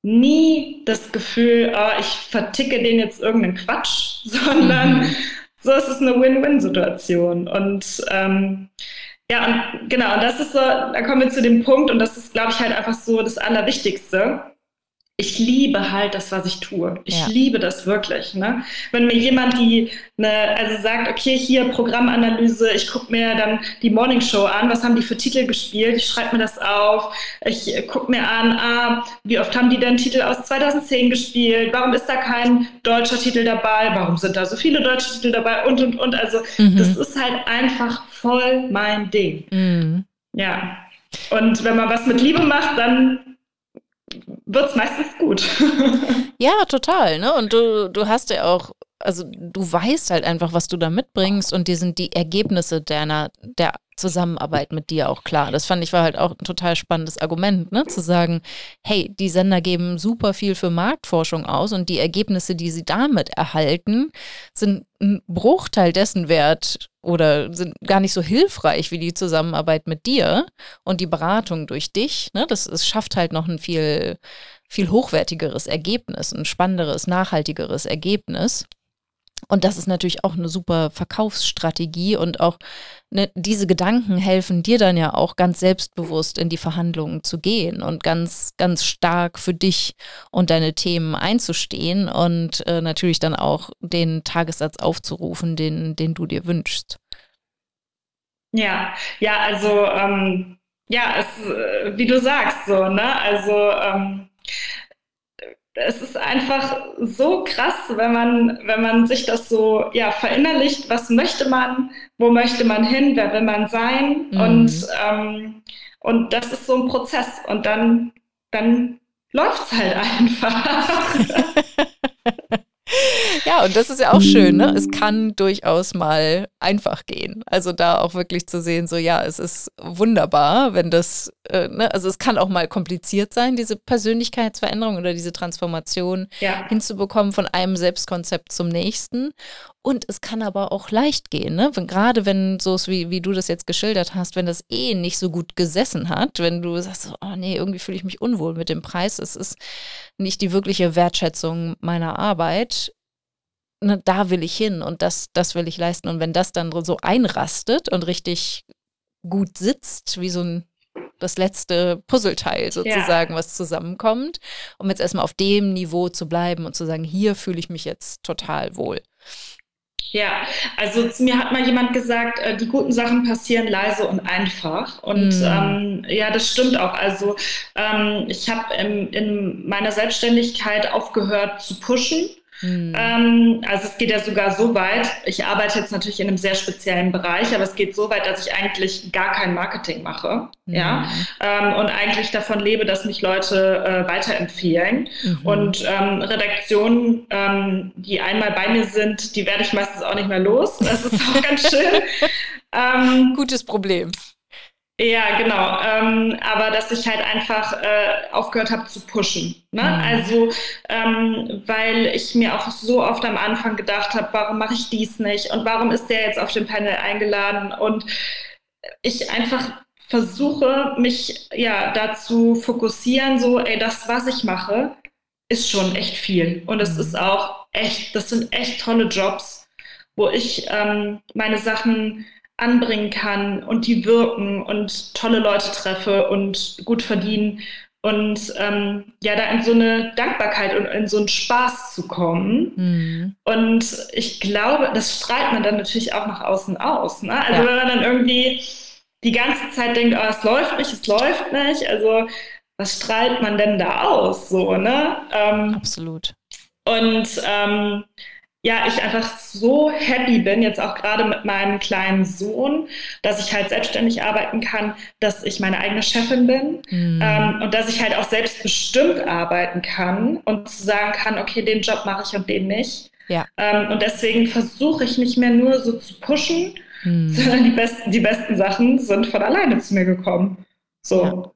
nie das Gefühl, oh, ich verticke den jetzt irgendeinen Quatsch, sondern mhm. so ist es eine Win-Win-Situation. Und ähm, ja, und genau, und das ist so, da kommen wir zu dem Punkt, und das ist, glaube ich, halt einfach so das Allerwichtigste ich liebe halt das, was ich tue. Ich ja. liebe das wirklich. Ne? Wenn mir jemand die, ne, also sagt, okay, hier Programmanalyse, ich gucke mir dann die Morning Show an, was haben die für Titel gespielt, ich schreibe mir das auf, ich gucke mir an, ah, wie oft haben die denn Titel aus 2010 gespielt, warum ist da kein deutscher Titel dabei, warum sind da so viele deutsche Titel dabei und, und, und. Also mhm. das ist halt einfach voll mein Ding. Mhm. Ja. Und wenn man was mit Liebe macht, dann wird es meistens gut. ja, total. Ne? Und du, du hast ja auch, also du weißt halt einfach, was du da mitbringst und dir sind die Ergebnisse deiner, der Zusammenarbeit mit dir auch klar. Das fand ich war halt auch ein total spannendes Argument, ne? zu sagen, hey, die Sender geben super viel für Marktforschung aus und die Ergebnisse, die sie damit erhalten, sind ein Bruchteil dessen wert oder sind gar nicht so hilfreich wie die Zusammenarbeit mit dir und die Beratung durch dich. Ne? Das, das schafft halt noch ein viel, viel hochwertigeres Ergebnis, ein spannenderes, nachhaltigeres Ergebnis. Und das ist natürlich auch eine super Verkaufsstrategie und auch ne, diese Gedanken helfen dir dann ja auch ganz selbstbewusst in die Verhandlungen zu gehen und ganz, ganz stark für dich und deine Themen einzustehen und äh, natürlich dann auch den Tagessatz aufzurufen, den, den du dir wünschst. Ja, ja, also ähm, ja, es, äh, wie du sagst, so, ne? Also ähm, es ist einfach so krass, wenn man, wenn man sich das so ja, verinnerlicht, was möchte man, wo möchte man hin, wer will man sein. Mhm. Und, ähm, und das ist so ein Prozess. Und dann, dann läuft es halt einfach. Ja, und das ist ja auch schön, ne? Es kann durchaus mal einfach gehen. Also da auch wirklich zu sehen, so ja, es ist wunderbar, wenn das, äh, ne? also es kann auch mal kompliziert sein, diese Persönlichkeitsveränderung oder diese Transformation ja. hinzubekommen von einem Selbstkonzept zum nächsten. Und es kann aber auch leicht gehen, ne? Wenn, gerade wenn so wie, wie du das jetzt geschildert hast, wenn das eh nicht so gut gesessen hat, wenn du sagst, oh nee, irgendwie fühle ich mich unwohl mit dem Preis, es ist nicht die wirkliche Wertschätzung meiner Arbeit, ne, da will ich hin und das, das will ich leisten. Und wenn das dann so einrastet und richtig gut sitzt, wie so ein das letzte Puzzleteil sozusagen, ja. was zusammenkommt. um jetzt erstmal auf dem Niveau zu bleiben und zu sagen, hier fühle ich mich jetzt total wohl? Ja, also zu mir hat mal jemand gesagt, äh, die guten Sachen passieren leise und einfach. Und mm. ähm, ja, das stimmt auch. Also ähm, ich habe in meiner Selbstständigkeit aufgehört zu pushen Mhm. Ähm, also es geht ja sogar so weit, ich arbeite jetzt natürlich in einem sehr speziellen Bereich, aber es geht so weit, dass ich eigentlich gar kein Marketing mache. Mhm. Ja? Ähm, und eigentlich davon lebe, dass mich Leute äh, weiterempfehlen. Mhm. Und ähm, Redaktionen, ähm, die einmal bei mir sind, die werde ich meistens auch nicht mehr los. Das ist auch ganz schön. Gutes Problem. Ja, genau. Ähm, aber dass ich halt einfach äh, aufgehört habe zu pushen. Ne? Mhm. Also, ähm, weil ich mir auch so oft am Anfang gedacht habe, warum mache ich dies nicht und warum ist der jetzt auf dem Panel eingeladen? Und ich einfach versuche, mich ja dazu fokussieren, so, ey, das, was ich mache, ist schon echt viel. Und es mhm. ist auch echt, das sind echt tolle Jobs, wo ich ähm, meine Sachen anbringen kann und die wirken und tolle Leute treffe und gut verdienen. Und ähm, ja, da in so eine Dankbarkeit und in so einen Spaß zu kommen. Mhm. Und ich glaube, das strahlt man dann natürlich auch nach außen aus. Ne? Also ja. wenn man dann irgendwie die ganze Zeit denkt, oh, es läuft nicht, es läuft nicht, also was strahlt man denn da aus? So, ne? Ähm, Absolut. Und ähm, ja, ich einfach so happy bin, jetzt auch gerade mit meinem kleinen Sohn, dass ich halt selbstständig arbeiten kann, dass ich meine eigene Chefin bin mhm. ähm, und dass ich halt auch selbstbestimmt arbeiten kann und sagen kann, okay, den Job mache ich und den nicht. Ja. Ähm, und deswegen versuche ich nicht mehr nur so zu pushen, mhm. sondern die besten, die besten Sachen sind von alleine zu mir gekommen. So. Ja.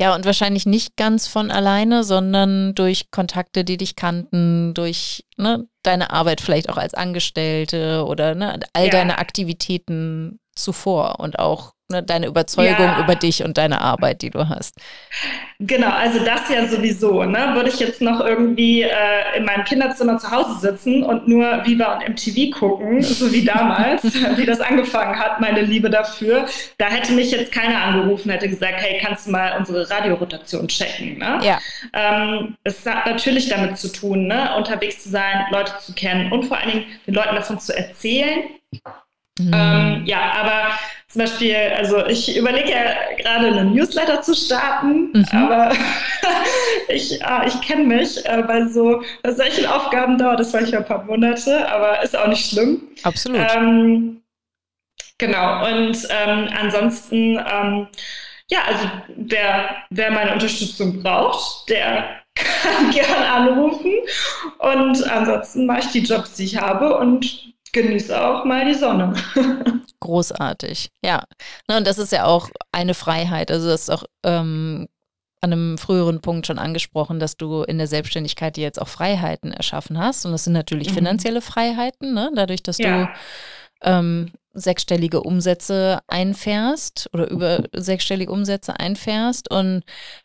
Ja, und wahrscheinlich nicht ganz von alleine, sondern durch Kontakte, die dich kannten, durch ne, deine Arbeit vielleicht auch als Angestellte oder ne, all ja. deine Aktivitäten zuvor und auch ne, deine Überzeugung ja. über dich und deine Arbeit, die du hast. Genau, also das ja sowieso. Ne? Würde ich jetzt noch irgendwie äh, in meinem Kinderzimmer zu Hause sitzen und nur Viva und MTV gucken, so wie damals, wie das angefangen hat, meine Liebe dafür, da hätte mich jetzt keiner angerufen, hätte gesagt, hey, kannst du mal unsere Radiorotation checken? Ne? Ja. Ähm, es hat natürlich damit zu tun, ne? unterwegs zu sein, Leute zu kennen und vor allen Dingen den Leuten davon zu erzählen. Mhm. Ähm, ja, aber zum Beispiel, also ich überlege ja gerade einen Newsletter zu starten, mhm. aber ich, äh, ich kenne mich. Äh, bei, so, bei solchen Aufgaben dauert es manchmal ein paar Monate, aber ist auch nicht schlimm. Absolut. Ähm, genau, und ähm, ansonsten, ähm, ja, also wer, wer meine Unterstützung braucht, der kann gern anrufen. Und ansonsten mache ich die Jobs, die ich habe und genieße auch mal die Sonne. Großartig, ja. und das ist ja auch eine Freiheit. Also das ist auch ähm, an einem früheren Punkt schon angesprochen, dass du in der Selbstständigkeit dir jetzt auch Freiheiten erschaffen hast. Und das sind natürlich mhm. finanzielle Freiheiten, ne? dadurch, dass ja. du ähm, sechsstellige Umsätze einfährst oder über sechsstellige Umsätze einfährst. Und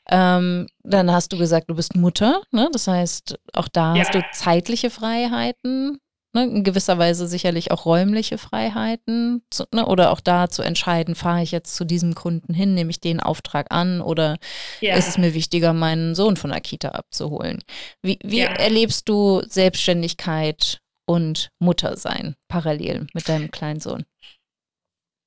ähm, dann hast du gesagt, du bist Mutter. Ne? Das heißt, auch da ja. hast du zeitliche Freiheiten ne, in gewisser Weise sicherlich auch räumliche Freiheiten zu, ne, oder auch da zu entscheiden, fahre ich jetzt zu diesem Kunden hin, nehme ich den Auftrag an oder ja. ist es mir wichtiger, meinen Sohn von der Kita abzuholen? Wie, wie ja. erlebst du Selbstständigkeit und Muttersein parallel mit deinem kleinen Sohn?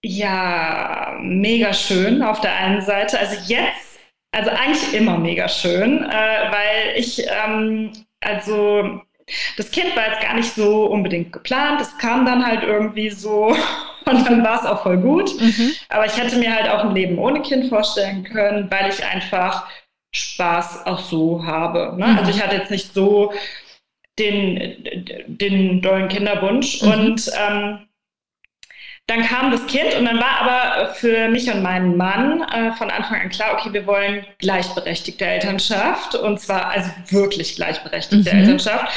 Ja, mega schön auf der einen Seite. Also jetzt, also eigentlich immer mega schön, äh, weil ich, ähm, also das Kind war jetzt gar nicht so unbedingt geplant. Das kam dann halt irgendwie so und dann war es auch voll gut. Mhm. Aber ich hätte mir halt auch ein Leben ohne Kind vorstellen können, weil ich einfach Spaß auch so habe. Ne? Mhm. Also ich hatte jetzt nicht so den, den dollen Kinderwunsch. Mhm. Und ähm, dann kam das Kind und dann war aber für mich und meinen Mann äh, von Anfang an klar, okay, wir wollen gleichberechtigte Elternschaft und zwar also wirklich gleichberechtigte mhm. Elternschaft.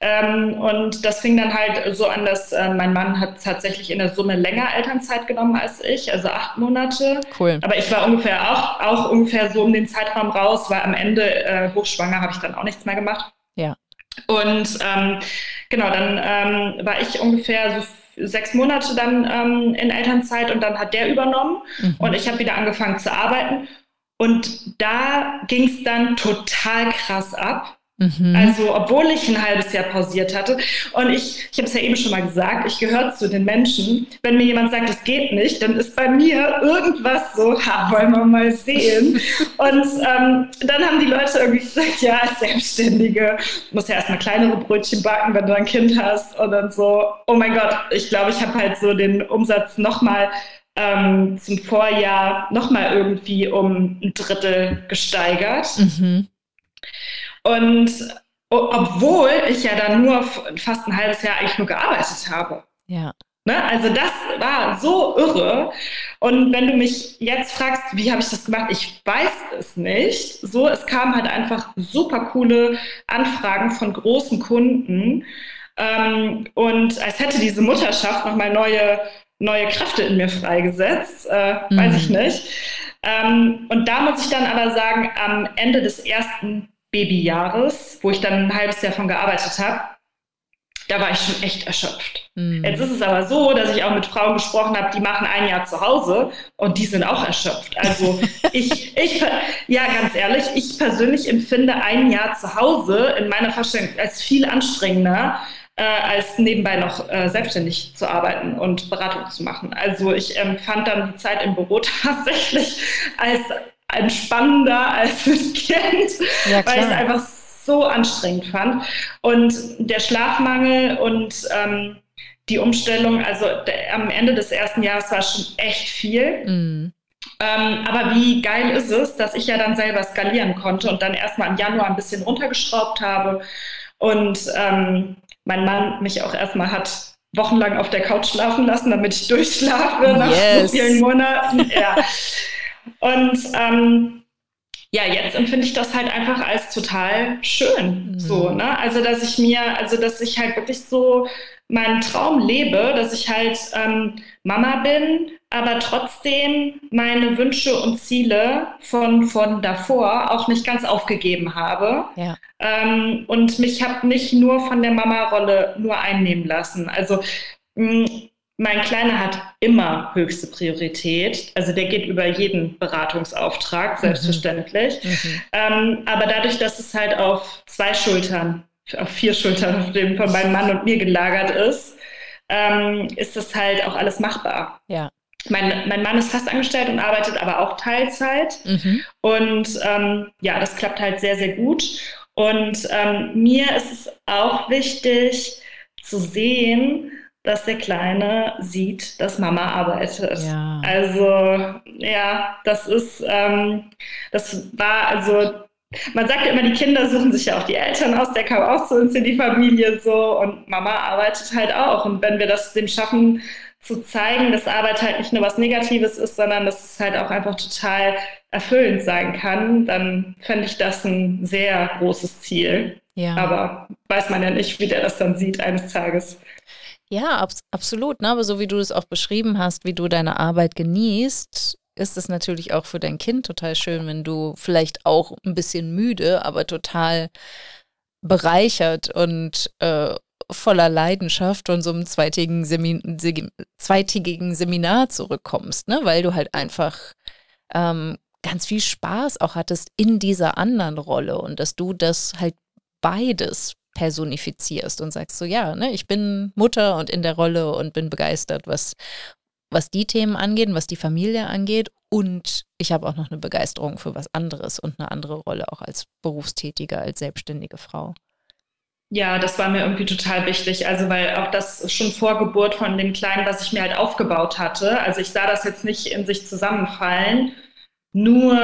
Ähm, und das fing dann halt so an, dass äh, mein Mann hat tatsächlich in der Summe länger Elternzeit genommen als ich, also acht Monate. Cool. Aber ich war ungefähr auch, auch ungefähr so um den Zeitraum raus, weil am Ende äh, hochschwanger habe ich dann auch nichts mehr gemacht. Ja. Und ähm, genau, dann ähm, war ich ungefähr so sechs Monate dann ähm, in Elternzeit und dann hat der übernommen mhm. und ich habe wieder angefangen zu arbeiten. Und da ging es dann total krass ab. Mhm. Also, obwohl ich ein halbes Jahr pausiert hatte. Und ich, ich habe es ja eben schon mal gesagt, ich gehöre zu den Menschen, wenn mir jemand sagt, es geht nicht, dann ist bei mir irgendwas so, ha, wollen wir mal sehen. und ähm, dann haben die Leute irgendwie gesagt, ja, als Selbstständige muss ja erstmal kleinere Brötchen backen, wenn du ein Kind hast. Und dann so, oh mein Gott, ich glaube, ich habe halt so den Umsatz nochmal ähm, zum Vorjahr nochmal irgendwie um ein Drittel gesteigert. Mhm. Und obwohl ich ja dann nur fast ein halbes Jahr eigentlich nur gearbeitet habe. Ja. Ne? Also das war so irre. Und wenn du mich jetzt fragst, wie habe ich das gemacht, ich weiß es nicht. So, es kamen halt einfach super coole Anfragen von großen Kunden. Ähm, und als hätte diese Mutterschaft nochmal neue, neue Kräfte in mir freigesetzt, äh, mhm. weiß ich nicht. Ähm, und da muss ich dann aber sagen, am Ende des ersten Babyjahres, wo ich dann ein halbes Jahr von gearbeitet habe, da war ich schon echt erschöpft. Mhm. Jetzt ist es aber so, dass ich auch mit Frauen gesprochen habe, die machen ein Jahr zu Hause und die sind auch erschöpft. Also ich, ich, ja, ganz ehrlich, ich persönlich empfinde ein Jahr zu Hause in meiner Vorstellung als viel anstrengender, äh, als nebenbei noch äh, selbstständig zu arbeiten und Beratung zu machen. Also ich empfand dann die Zeit im Büro tatsächlich als entspannender als mit Kind, ja, weil ich es einfach so anstrengend fand. Und der Schlafmangel und ähm, die Umstellung, also der, am Ende des ersten Jahres war schon echt viel. Mhm. Ähm, aber wie geil ist es, dass ich ja dann selber skalieren konnte und dann erstmal im Januar ein bisschen runtergeschraubt habe und ähm, mein Mann mich auch erstmal hat wochenlang auf der Couch schlafen lassen, damit ich durchschlafe nach yes. so vielen Monaten. Ja. Und ähm, ja, jetzt empfinde ich das halt einfach als total schön. Mhm. So, ne? Also, dass ich mir, also dass ich halt wirklich so meinen Traum lebe, dass ich halt ähm, Mama bin, aber trotzdem meine Wünsche und Ziele von, von davor auch nicht ganz aufgegeben habe. Ja. Ähm, und mich habe nicht nur von der Mama-Rolle nur einnehmen lassen. Also mh, mein Kleiner hat immer höchste Priorität. Also der geht über jeden Beratungsauftrag, mhm. selbstverständlich. Mhm. Ähm, aber dadurch, dass es halt auf zwei Schultern, auf vier Schultern von meinem Mann und mir gelagert ist, ähm, ist das halt auch alles machbar. Ja. Mein, mein Mann ist fast angestellt und arbeitet aber auch Teilzeit. Mhm. Und ähm, ja, das klappt halt sehr, sehr gut. Und ähm, mir ist es auch wichtig zu sehen, dass der Kleine sieht, dass Mama arbeitet. Ja. Also ja, das ist, ähm, das war also, man sagt ja immer, die Kinder suchen sich ja auch die Eltern aus, der kam auch zu uns in die Familie so und Mama arbeitet halt auch. Und wenn wir das dem schaffen, zu zeigen, dass Arbeit halt nicht nur was Negatives ist, sondern dass es halt auch einfach total erfüllend sein kann, dann fände ich das ein sehr großes Ziel. Ja. Aber weiß man ja nicht, wie der das dann sieht eines Tages. Ja, abs absolut. Ne? Aber so wie du es auch beschrieben hast, wie du deine Arbeit genießt, ist es natürlich auch für dein Kind total schön, wenn du vielleicht auch ein bisschen müde, aber total bereichert und äh, voller Leidenschaft von so einem zweitägigen, Semin zweitägigen Seminar zurückkommst, ne? weil du halt einfach ähm, ganz viel Spaß auch hattest in dieser anderen Rolle und dass du das halt beides personifizierst und sagst so, ja, ne, ich bin Mutter und in der Rolle und bin begeistert, was, was die Themen angeht was die Familie angeht. Und ich habe auch noch eine Begeisterung für was anderes und eine andere Rolle auch als Berufstätige, als selbstständige Frau. Ja, das war mir irgendwie total wichtig. Also, weil auch das schon vor Geburt von dem Kleinen, was ich mir halt aufgebaut hatte. Also, ich sah das jetzt nicht in sich zusammenfallen, nur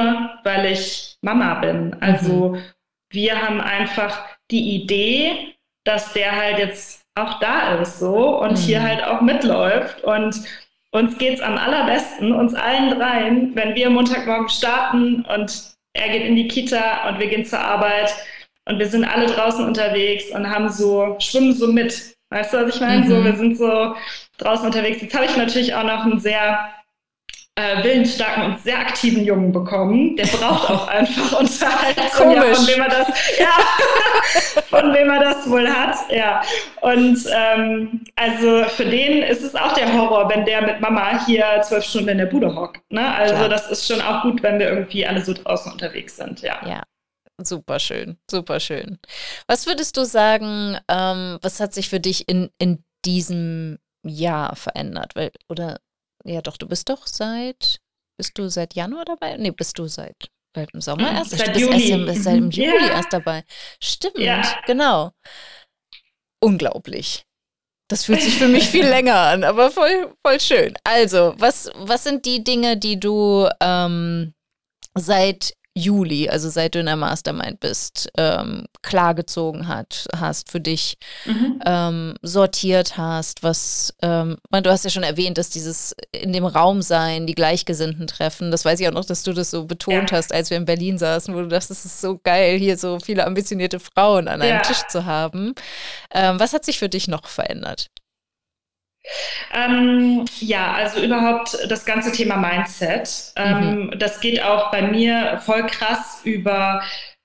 weil ich Mama bin. Also, mhm. wir haben einfach die Idee, dass der halt jetzt auch da ist so und mhm. hier halt auch mitläuft. Und uns geht es am allerbesten, uns allen dreien, wenn wir Montagmorgen starten und er geht in die Kita und wir gehen zur Arbeit und wir sind alle draußen unterwegs und haben so, schwimmen so mit. Weißt du, was ich meine? Mhm. So, wir sind so draußen unterwegs. Jetzt habe ich natürlich auch noch einen sehr äh, willensstarken und sehr aktiven Jungen bekommen. Der braucht auch einfach Unterhaltung, Komisch. ja, von dem er das. Ja, von wem er das wohl hat. Ja. Und ähm, also für den ist es auch der Horror, wenn der mit Mama hier zwölf Stunden in der Bude hockt. Ne? Also Klar. das ist schon auch gut, wenn wir irgendwie alle so draußen unterwegs sind. Ja. ja. Super schön, super schön. Was würdest du sagen, ähm, was hat sich für dich in, in diesem Jahr verändert? Weil, oder ja doch, du bist doch seit, bist du seit Januar dabei? Nee, bist du seit bald im Sommer mhm, erst? Seit du bist Juli. Erst, seit im Juli ja. erst dabei. Stimmt, ja. genau. Unglaublich. Das fühlt sich für mich viel länger an, aber voll, voll schön. Also, was, was sind die Dinge, die du ähm, seit Juli, also seit du in der Mastermind bist, ähm, klargezogen hat, hast, für dich mhm. ähm, sortiert hast, was, ähm, du hast ja schon erwähnt, dass dieses in dem Raum sein, die Gleichgesinnten treffen, das weiß ich auch noch, dass du das so betont ja. hast, als wir in Berlin saßen, wo du dachtest, es ist so geil, hier so viele ambitionierte Frauen an einem ja. Tisch zu haben. Ähm, was hat sich für dich noch verändert? Ähm, ja, also überhaupt das ganze Thema Mindset. Ähm, mhm. Das geht auch bei mir voll krass über,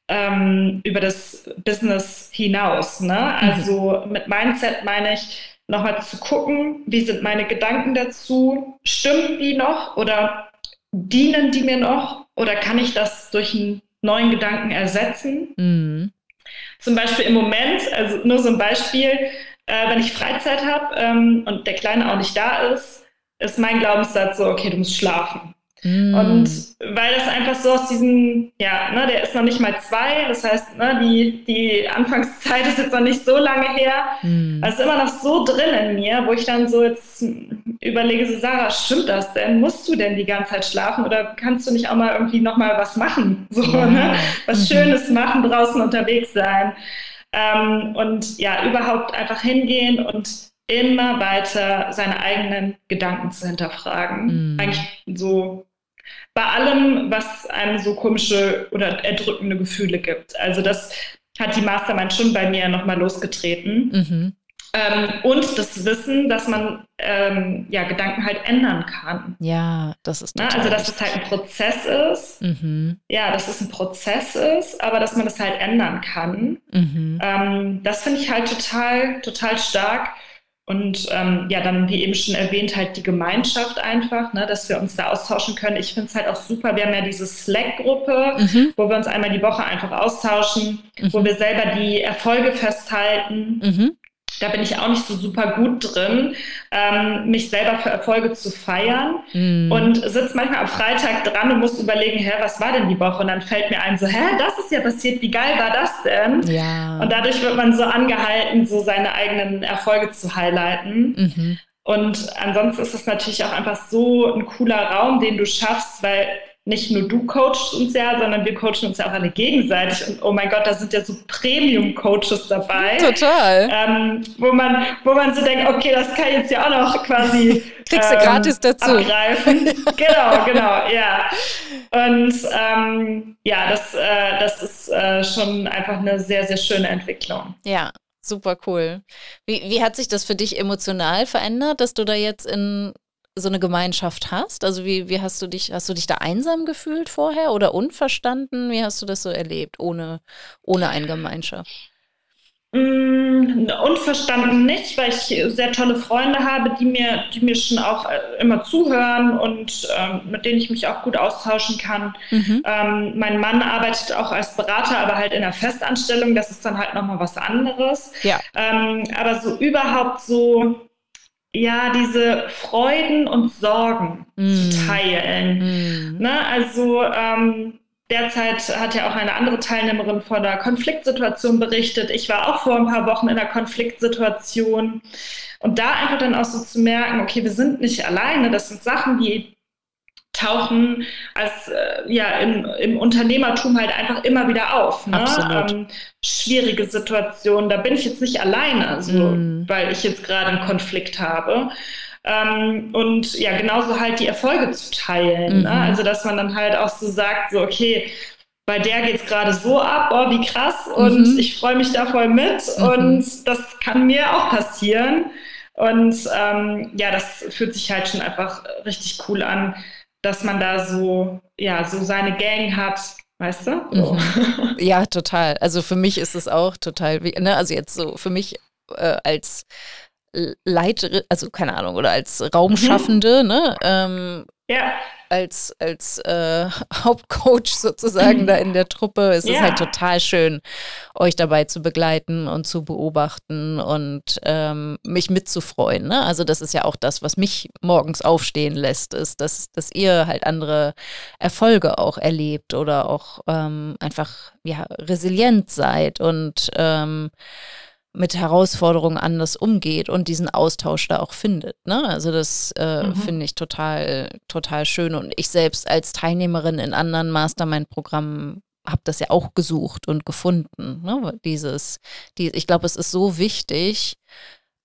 ähm, über das Business hinaus. Ne? Mhm. Also mit Mindset meine ich, nochmal zu gucken, wie sind meine Gedanken dazu? Stimmen die noch oder dienen die mir noch? Oder kann ich das durch einen neuen Gedanken ersetzen? Mhm. Zum Beispiel im Moment, also nur so ein Beispiel, äh, wenn ich Freizeit habe ähm, und der Kleine auch nicht da ist, ist mein Glaubenssatz so, okay, du musst schlafen. Mm. Und weil das einfach so aus diesem, ja, ne, der ist noch nicht mal zwei, das heißt, ne, die, die Anfangszeit ist jetzt noch nicht so lange her. Mm. Also immer noch so drin in mir, wo ich dann so jetzt überlege, so Sarah, stimmt das denn? Musst du denn die ganze Zeit schlafen oder kannst du nicht auch mal irgendwie nochmal was machen? So, ja. ne? Was mhm. Schönes machen, draußen unterwegs sein. Ähm, und ja, überhaupt einfach hingehen und immer weiter seine eigenen Gedanken zu hinterfragen. Mm. Eigentlich so bei allem, was einem so komische oder erdrückende Gefühle gibt. Also das hat die Mastermind schon bei mir nochmal losgetreten. Mhm. Ähm, und das Wissen, dass man ähm, ja, Gedanken halt ändern kann. Ja, das ist ne? Also, dass es halt ein Prozess ist. Mhm. Ja, dass es ein Prozess ist, aber dass man das halt ändern kann. Mhm. Ähm, das finde ich halt total, total stark. Und ähm, ja, dann, wie eben schon erwähnt, halt die Gemeinschaft einfach, ne, dass wir uns da austauschen können. Ich finde es halt auch super. Wir haben ja diese Slack-Gruppe, mhm. wo wir uns einmal die Woche einfach austauschen, mhm. wo wir selber die Erfolge festhalten. Da bin ich auch nicht so super gut drin, ähm, mich selber für Erfolge zu feiern mm. und sitze manchmal am Freitag dran und muss überlegen, hä, was war denn die Woche? Und dann fällt mir ein, so, hä, das ist ja passiert, wie geil war das denn? Ja. Und dadurch wird man so angehalten, so seine eigenen Erfolge zu highlighten. Mhm. Und ansonsten ist es natürlich auch einfach so ein cooler Raum, den du schaffst, weil nicht nur du coachst uns ja, sondern wir coachen uns ja auch alle gegenseitig. Und oh mein Gott, da sind ja so Premium-Coaches dabei. Total. Ähm, wo, man, wo man so denkt, okay, das kann ich jetzt ja auch noch quasi. Kriegst du ähm, gratis dazu. Abgreifen. genau, genau, ja. Und ähm, ja, das, äh, das ist äh, schon einfach eine sehr, sehr schöne Entwicklung. Ja, Super cool. Wie, wie hat sich das für dich emotional verändert, dass du da jetzt in so eine Gemeinschaft hast? Also wie, wie hast du dich, hast du dich da einsam gefühlt vorher oder unverstanden? Wie hast du das so erlebt, ohne, ohne eine Gemeinschaft? Mm, unverstanden nicht, weil ich sehr tolle Freunde habe, die mir, die mir schon auch äh, immer zuhören und ähm, mit denen ich mich auch gut austauschen kann. Mhm. Ähm, mein Mann arbeitet auch als Berater, aber halt in der Festanstellung. Das ist dann halt nochmal was anderes. Ja. Ähm, aber so überhaupt so ja, diese Freuden und Sorgen mm. zu teilen. Mm. Ne? Also ähm, derzeit hat ja auch eine andere Teilnehmerin von der Konfliktsituation berichtet. Ich war auch vor ein paar Wochen in einer Konfliktsituation. Und da einfach dann auch so zu merken, okay, wir sind nicht alleine. Das sind Sachen, die tauchen als äh, ja im, im, Unternehmertum halt einfach immer wieder auf. Ne? Ähm, schwierige Situationen, da bin ich jetzt nicht alleine, so, mm. weil ich jetzt gerade einen Konflikt habe. Ähm, und ja, genauso halt die Erfolge zu teilen. Mm Ne? Mhm. Also, dass man dann halt auch so sagt, so, okay, bei der geht es gerade so ab, oh, wie krass, und mhm. ich freue mich da voll mit mhm. und das kann mir auch passieren. Und ähm, ja, das fühlt sich halt schon einfach richtig cool an, dass man da so, ja, so seine Gang hat. Weißt du? Mhm. Ja, total. Also für mich ist es auch total, ne? also jetzt so für mich äh, als Leiterin, also keine Ahnung, oder als Raumschaffende, mhm. ne? Ähm, ja. Als, als äh, Hauptcoach sozusagen da in der Truppe. Es ja. ist halt total schön, euch dabei zu begleiten und zu beobachten und ähm, mich mitzufreuen. Ne? Also, das ist ja auch das, was mich morgens aufstehen lässt, ist, dass, dass ihr halt andere Erfolge auch erlebt oder auch ähm, einfach ja, resilient seid und ähm, mit Herausforderungen anders umgeht und diesen Austausch da auch findet. Ne? Also das äh, mhm. finde ich total, total schön. Und ich selbst als Teilnehmerin in anderen Mastermind-Programmen habe das ja auch gesucht und gefunden. Ne? Dieses, die, ich glaube, es ist so wichtig,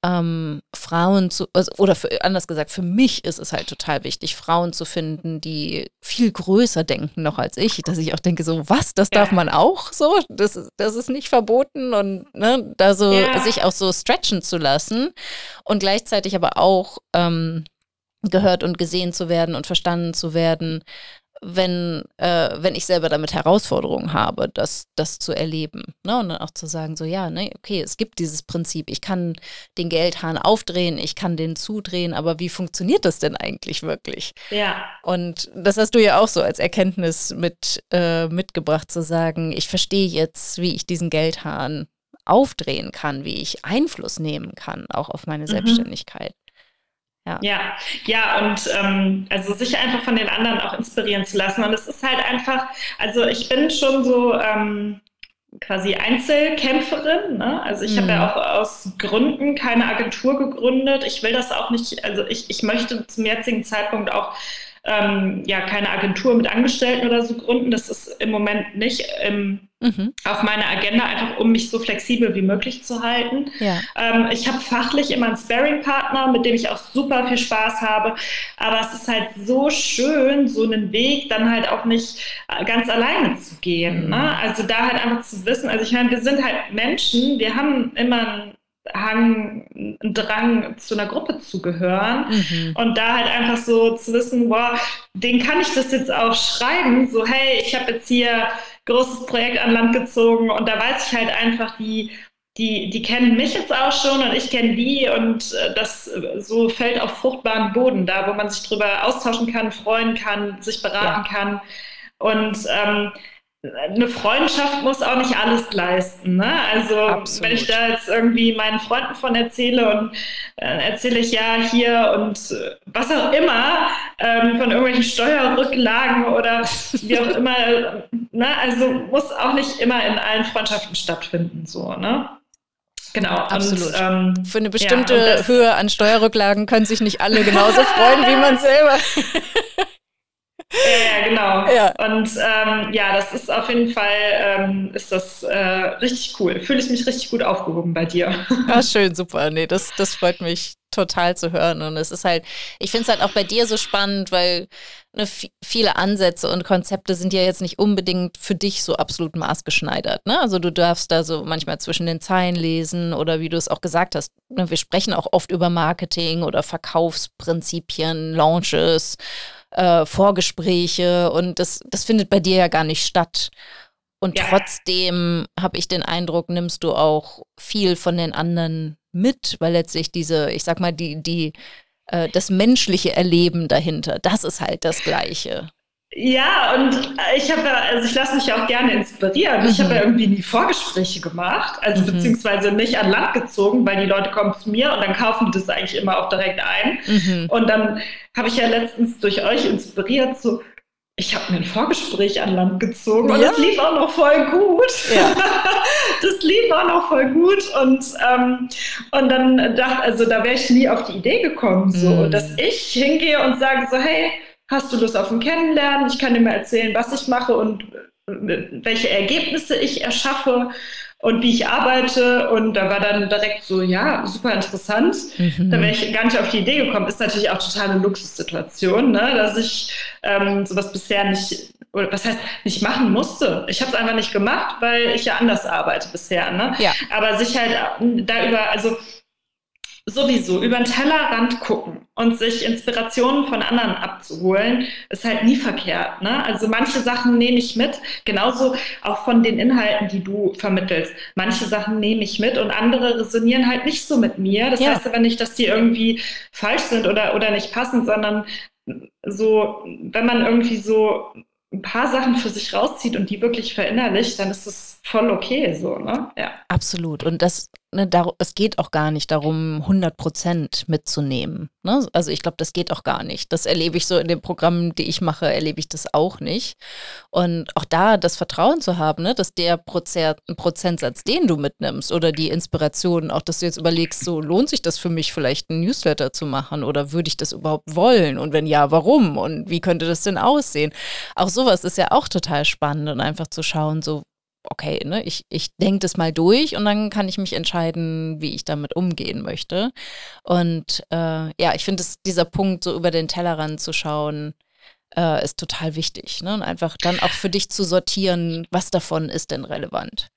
ähm, Frauen zu, also, oder für, anders gesagt, für mich ist es halt total wichtig, Frauen zu finden, die viel größer denken noch als ich, dass ich auch denke, so, was, das darf ja. man auch so? Das, das ist nicht verboten und ne, da so ja. sich auch so stretchen zu lassen und gleichzeitig aber auch ähm, gehört und gesehen zu werden und verstanden zu werden, wenn, äh, wenn ich selber damit Herausforderungen habe, das, das zu erleben. Ne? Und dann auch zu sagen, so ja, ne, okay, es gibt dieses Prinzip, ich kann den Geldhahn aufdrehen, ich kann den zudrehen, aber wie funktioniert das denn eigentlich wirklich? Ja. Und das hast du ja auch so als Erkenntnis mit, äh, mitgebracht, zu sagen, ich verstehe jetzt, wie ich diesen Geldhahn aufdrehen kann, wie ich Einfluss nehmen kann, auch auf meine mhm. Selbstständigkeit. Ja. ja, ja, und ähm, also sich einfach von den anderen auch inspirieren zu lassen. Und es ist halt einfach, also ich bin schon so ähm, quasi Einzelkämpferin. Ne? Also ich mhm. habe ja auch aus Gründen keine Agentur gegründet. Ich will das auch nicht, also ich, ich möchte zum jetzigen Zeitpunkt auch ähm, ja keine Agentur mit Angestellten oder so gründen. Das ist im Moment nicht im, mhm. auf meiner Agenda, einfach um mich so flexibel wie möglich zu halten. Ja. Ähm, ich habe fachlich immer einen Sparing-Partner, mit dem ich auch super viel Spaß habe. Aber es ist halt so schön, so einen Weg dann halt auch nicht äh, ganz alleine zu gehen. Mhm. Ne? Also da halt einfach zu wissen, also ich meine, wir sind halt Menschen, wir haben immer ein Hang, einen Drang zu einer Gruppe zu gehören mhm. und da halt einfach so zu wissen, boah, den kann ich das jetzt auch schreiben, so hey, ich habe jetzt hier großes Projekt an Land gezogen und da weiß ich halt einfach, die, die, die kennen mich jetzt auch schon und ich kenne die und äh, das so fällt auf fruchtbaren Boden da, wo man sich drüber austauschen kann, freuen kann, sich beraten ja. kann und ähm, eine Freundschaft muss auch nicht alles leisten. Ne? Also Absolut. wenn ich da jetzt irgendwie meinen Freunden von erzähle und äh, erzähle ich ja hier und äh, was auch immer ähm, von irgendwelchen Steuerrücklagen oder wie auch immer. Ne? Also muss auch nicht immer in allen Freundschaften stattfinden. So, ne? Genau. Absolut. Und, ähm, Für eine bestimmte ja, Höhe an Steuerrücklagen können sich nicht alle genauso freuen wie man selber. Ja, genau. Ja. Und ähm, ja, das ist auf jeden Fall ähm, ist das äh, richtig cool. Fühle ich mich richtig gut aufgehoben bei dir. Ja, schön, super. Nee, das, das freut mich total zu hören. Und es ist halt, ich finde es halt auch bei dir so spannend, weil ne, viele Ansätze und Konzepte sind ja jetzt nicht unbedingt für dich so absolut maßgeschneidert. Ne? Also du darfst da so manchmal zwischen den Zeilen lesen oder wie du es auch gesagt hast, ne, wir sprechen auch oft über Marketing oder Verkaufsprinzipien, Launches äh, Vorgespräche und das, das findet bei dir ja gar nicht statt. Und ja. trotzdem habe ich den Eindruck, nimmst du auch viel von den anderen mit, weil letztlich diese, ich sag mal, die, die, äh, das menschliche Erleben dahinter, das ist halt das Gleiche. Ja, und ich habe also ich lasse mich auch gerne inspirieren. Mhm. Ich habe ja irgendwie nie Vorgespräche gemacht, also mhm. beziehungsweise nicht an Land gezogen, weil die Leute kommen zu mir und dann kaufen die das eigentlich immer auch direkt ein. Mhm. Und dann habe ich ja letztens durch euch inspiriert, so, ich habe mir ein Vorgespräch an Land gezogen und ja. das lief auch noch voll gut. Ja. das lief auch noch voll gut und, ähm, und dann dachte, also da wäre ich nie auf die Idee gekommen, so, mhm. dass ich hingehe und sage so, hey, hast du Lust auf ein Kennenlernen? Ich kann dir mal erzählen, was ich mache und äh, welche Ergebnisse ich erschaffe und wie ich arbeite. Und da war dann direkt so, ja, super interessant. Mhm. Da wäre ich gar nicht auf die Idee gekommen. Ist natürlich auch total eine Luxussituation, ne? dass ich ähm, sowas bisher nicht, oder was heißt, nicht machen musste. Ich habe es einfach nicht gemacht, weil ich ja anders arbeite bisher. Ne? Ja. Aber sich halt da über, also sowieso über den Tellerrand gucken und sich Inspirationen von anderen abzuholen, ist halt nie verkehrt. Ne? Also manche Sachen nehme ich mit, genauso auch von den Inhalten, die du vermittelst. Manche Sachen nehme ich mit und andere resonieren halt nicht so mit mir. Das ja. heißt aber nicht, dass die irgendwie falsch sind oder, oder nicht passen, sondern so, wenn man irgendwie so ein paar Sachen für sich rauszieht und die wirklich verinnerlicht, dann ist voll okay so, ne? Ja. Absolut. Und das, ne, dar es geht auch gar nicht darum, 100 Prozent mitzunehmen. Ne? Also ich glaube, das geht auch gar nicht. Das erlebe ich so in den Programmen, die ich mache, erlebe ich das auch nicht. Und auch da das Vertrauen zu haben, ne, dass der Prozer Prozentsatz, den du mitnimmst oder die Inspiration, auch dass du jetzt überlegst, so lohnt sich das für mich vielleicht ein Newsletter zu machen oder würde ich das überhaupt wollen? Und wenn ja, warum? Und wie könnte das denn aussehen? Auch sowas ist ja auch total spannend und einfach zu schauen, so okay, ne, ich, ich denke das mal durch und dann kann ich mich entscheiden, wie ich damit umgehen möchte. Und äh, ja, ich finde, dieser Punkt, so über den Tellerrand zu schauen, äh, ist total wichtig. Ne? Und einfach dann auch für dich zu sortieren, was davon ist denn relevant.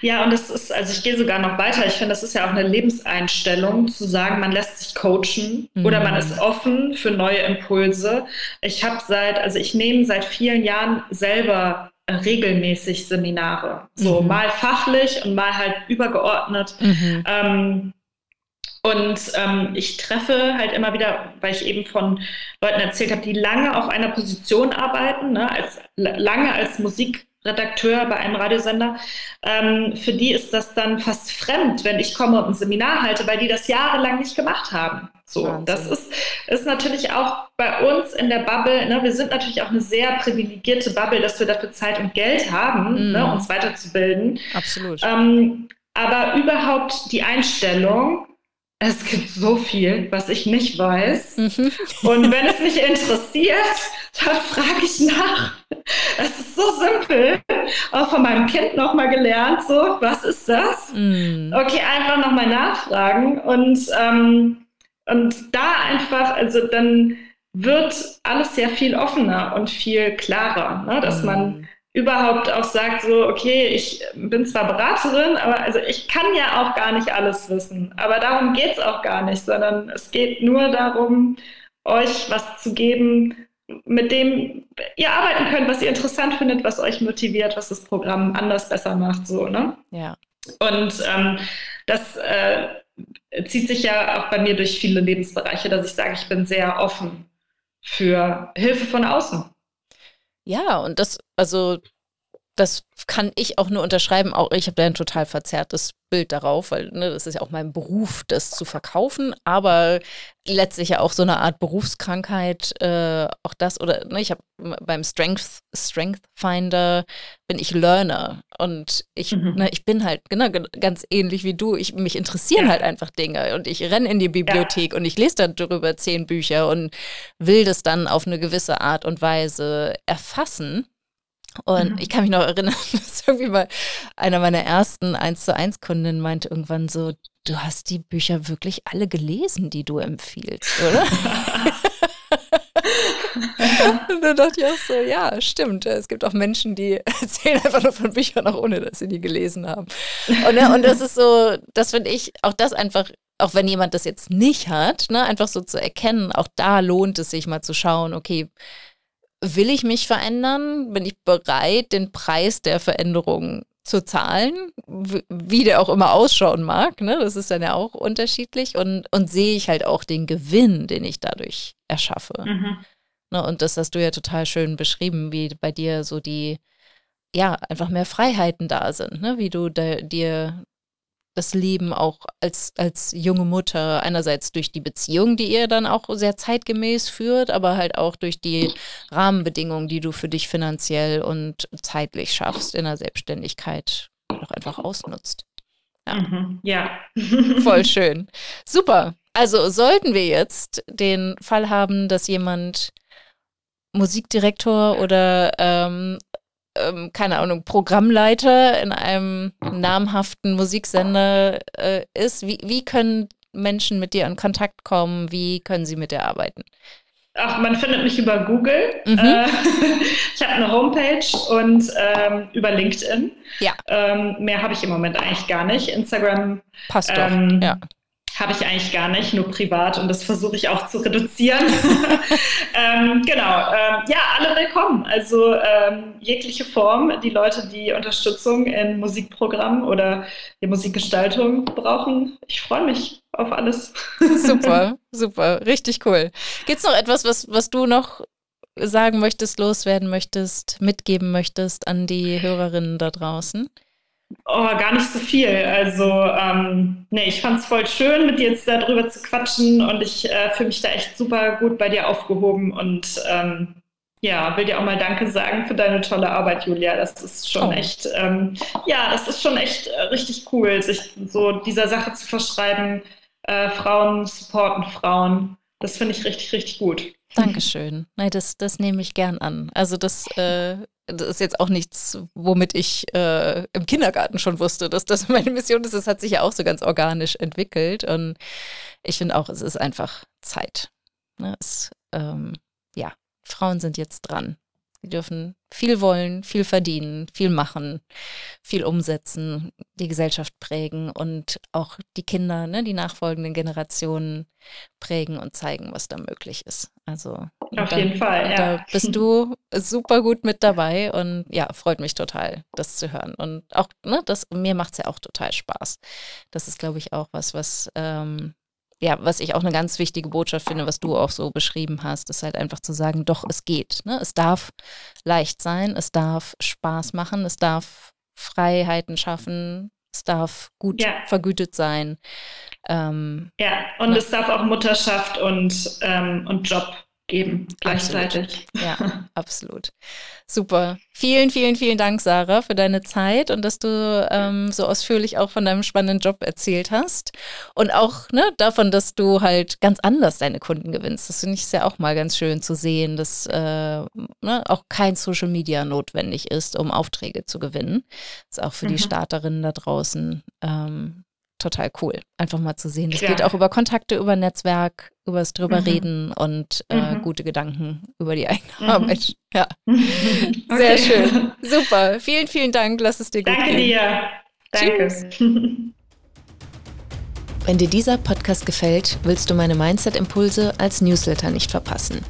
Ja, und das ist, also ich gehe sogar noch weiter. Ich finde, das ist ja auch eine Lebenseinstellung, zu sagen, man lässt sich coachen mhm. oder man ist offen für neue Impulse. Ich habe seit, also ich nehme seit vielen Jahren selber regelmäßig Seminare. So mhm. mal fachlich und mal halt übergeordnet. Mhm. Ähm, und ähm, ich treffe halt immer wieder, weil ich eben von Leuten erzählt habe, die lange auf einer Position arbeiten, ne, als, lange als Musikredakteur bei einem Radiosender. Ähm, für die ist das dann fast fremd, wenn ich komme und ein Seminar halte, weil die das jahrelang nicht gemacht haben. So, Wahnsinn. das ist, ist natürlich auch bei uns in der Bubble, ne, wir sind natürlich auch eine sehr privilegierte Bubble, dass wir dafür Zeit und Geld haben, mm. ne, uns weiterzubilden. Absolut. Ähm, aber überhaupt die Einstellung, es gibt so viel, was ich nicht weiß. Mhm. Und wenn es mich interessiert, dann frage ich nach. Es ist so simpel. Auch von meinem Kind nochmal gelernt, so, was ist das? Mm. Okay, einfach nochmal nachfragen. Und ähm, und da einfach, also dann wird alles sehr viel offener und viel klarer, ne? dass man mhm. überhaupt auch sagt, so, okay, ich bin zwar Beraterin, aber also ich kann ja auch gar nicht alles wissen. Aber darum geht es auch gar nicht, sondern es geht nur darum, euch was zu geben, mit dem ihr arbeiten könnt, was ihr interessant findet, was euch motiviert, was das Programm anders besser macht, so, ne? Ja. Und ähm, das äh, zieht sich ja auch bei mir durch viele Lebensbereiche, dass ich sage, ich bin sehr offen für Hilfe von außen. Ja, und das, also das kann ich auch nur unterschreiben. Auch ich habe da ein total verzerrtes Bild darauf, weil ne, das ist ja auch mein Beruf, das zu verkaufen, aber letztlich ja auch so eine Art Berufskrankheit, äh, auch das oder ne, ich habe beim Strength Strength Finder bin ich Learner und ich mhm. ne, ich bin halt genau ganz ähnlich wie du. Ich mich interessieren ja. halt einfach Dinge und ich renne in die Bibliothek ja. und ich lese darüber zehn Bücher und will das dann auf eine gewisse Art und Weise erfassen. Und mhm. ich kann mich noch erinnern, dass irgendwie mal einer meiner ersten 1 zu 1 Kundinnen meinte irgendwann so, du hast die Bücher wirklich alle gelesen, die du empfiehlst, oder? und dann dachte ich auch so, ja, stimmt. Es gibt auch Menschen, die erzählen einfach nur von Büchern, auch ohne dass sie die gelesen haben. Und, ne, und das ist so, das finde ich, auch das einfach, auch wenn jemand das jetzt nicht hat, ne, einfach so zu erkennen, auch da lohnt es sich mal zu schauen, okay, will ich mich verändern? Bin ich bereit, den Preis der Veränderung zu zahlen, wie der auch immer ausschauen mag. Ne? Das ist dann ja auch unterschiedlich. Und, und sehe ich halt auch den Gewinn, den ich dadurch erschaffe. Mhm. Ne? Und das hast du ja total schön beschrieben, wie bei dir so die, ja, einfach mehr Freiheiten da sind, ne? wie du dir das Leben auch als, als junge Mutter einerseits durch die Beziehung, die ihr dann auch sehr zeitgemäß führt, aber halt auch durch die Rahmenbedingungen, die du für dich finanziell und zeitlich schaffst in der Selbstständigkeit, auch einfach ausnutzt. Ja. Mhm, ja. Voll schön. Super. Also sollten wir jetzt den Fall haben, dass jemand Musikdirektor oder ähm, ähm, keine Ahnung, Programmleiter in einem namhaften Musiksender äh, ist. Wie, wie können Menschen mit dir in Kontakt kommen? Wie können sie mit dir arbeiten? Ach, man findet mich über Google. Mhm. Äh, ich habe eine Homepage und ähm, über LinkedIn. Ja. Ähm, mehr habe ich im Moment eigentlich gar nicht. Instagram passt doch. Ähm, ja. Habe ich eigentlich gar nicht, nur privat und das versuche ich auch zu reduzieren. ähm, genau, ähm, ja, alle willkommen. Also ähm, jegliche Form, die Leute, die Unterstützung in Musikprogrammen oder die Musikgestaltung brauchen. Ich freue mich auf alles. super, super, richtig cool. Gibt es noch etwas, was, was du noch sagen möchtest, loswerden möchtest, mitgeben möchtest an die Hörerinnen da draußen? Oh, gar nicht so viel. Also, ähm, nee, ich fand es voll schön, mit dir jetzt darüber zu quatschen und ich äh, fühle mich da echt super gut bei dir aufgehoben und ähm, ja, will dir auch mal Danke sagen für deine tolle Arbeit, Julia. Das ist schon oh. echt, ähm, ja, das ist schon echt äh, richtig cool, sich so dieser Sache zu verschreiben. Äh, Frauen supporten Frauen. Das finde ich richtig, richtig gut. Dankeschön. Nein, das, das nehme ich gern an. Also das, äh, das ist jetzt auch nichts, womit ich äh, im Kindergarten schon wusste, dass das meine Mission ist. Das hat sich ja auch so ganz organisch entwickelt. Und ich finde auch, es ist einfach Zeit. Ne? Es, ähm, ja, Frauen sind jetzt dran. Die dürfen viel wollen, viel verdienen, viel machen, viel umsetzen, die Gesellschaft prägen und auch die Kinder, ne, die nachfolgenden Generationen prägen und zeigen, was da möglich ist. Also auf da, jeden Fall. Ja. Da bist du super gut mit dabei und ja, freut mich total, das zu hören. Und auch, ne, das, mir macht es ja auch total Spaß. Das ist, glaube ich, auch was, was ähm, ja, was ich auch eine ganz wichtige Botschaft finde, was du auch so beschrieben hast, ist halt einfach zu sagen, doch, es geht. Ne? Es darf leicht sein, es darf Spaß machen, es darf Freiheiten schaffen, es darf gut ja. vergütet sein. Ähm, ja, und ne? es darf auch Mutterschaft und, ähm, und Job geben gleichzeitig. Absolut. Ja, absolut. Super. Vielen, vielen, vielen Dank, Sarah, für deine Zeit und dass du ähm, so ausführlich auch von deinem spannenden Job erzählt hast. Und auch ne, davon, dass du halt ganz anders deine Kunden gewinnst. Das finde ich ja auch mal ganz schön zu sehen, dass äh, ne, auch kein Social Media notwendig ist, um Aufträge zu gewinnen. Das ist auch für mhm. die Starterinnen da draußen ähm, total cool, einfach mal zu sehen. Es geht auch über Kontakte, über Netzwerk, über das drüber mhm. reden und äh, mhm. gute Gedanken über die eigene mhm. Arbeit. Ja, okay. sehr schön. Super. Vielen, vielen Dank. Lass es dir gut Danke gehen. Danke dir. Danke. Wenn dir dieser Podcast gefällt, willst du meine Mindset-Impulse als Newsletter nicht verpassen.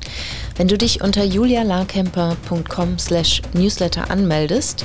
Wenn du dich unter julialarkemper.com slash newsletter anmeldest,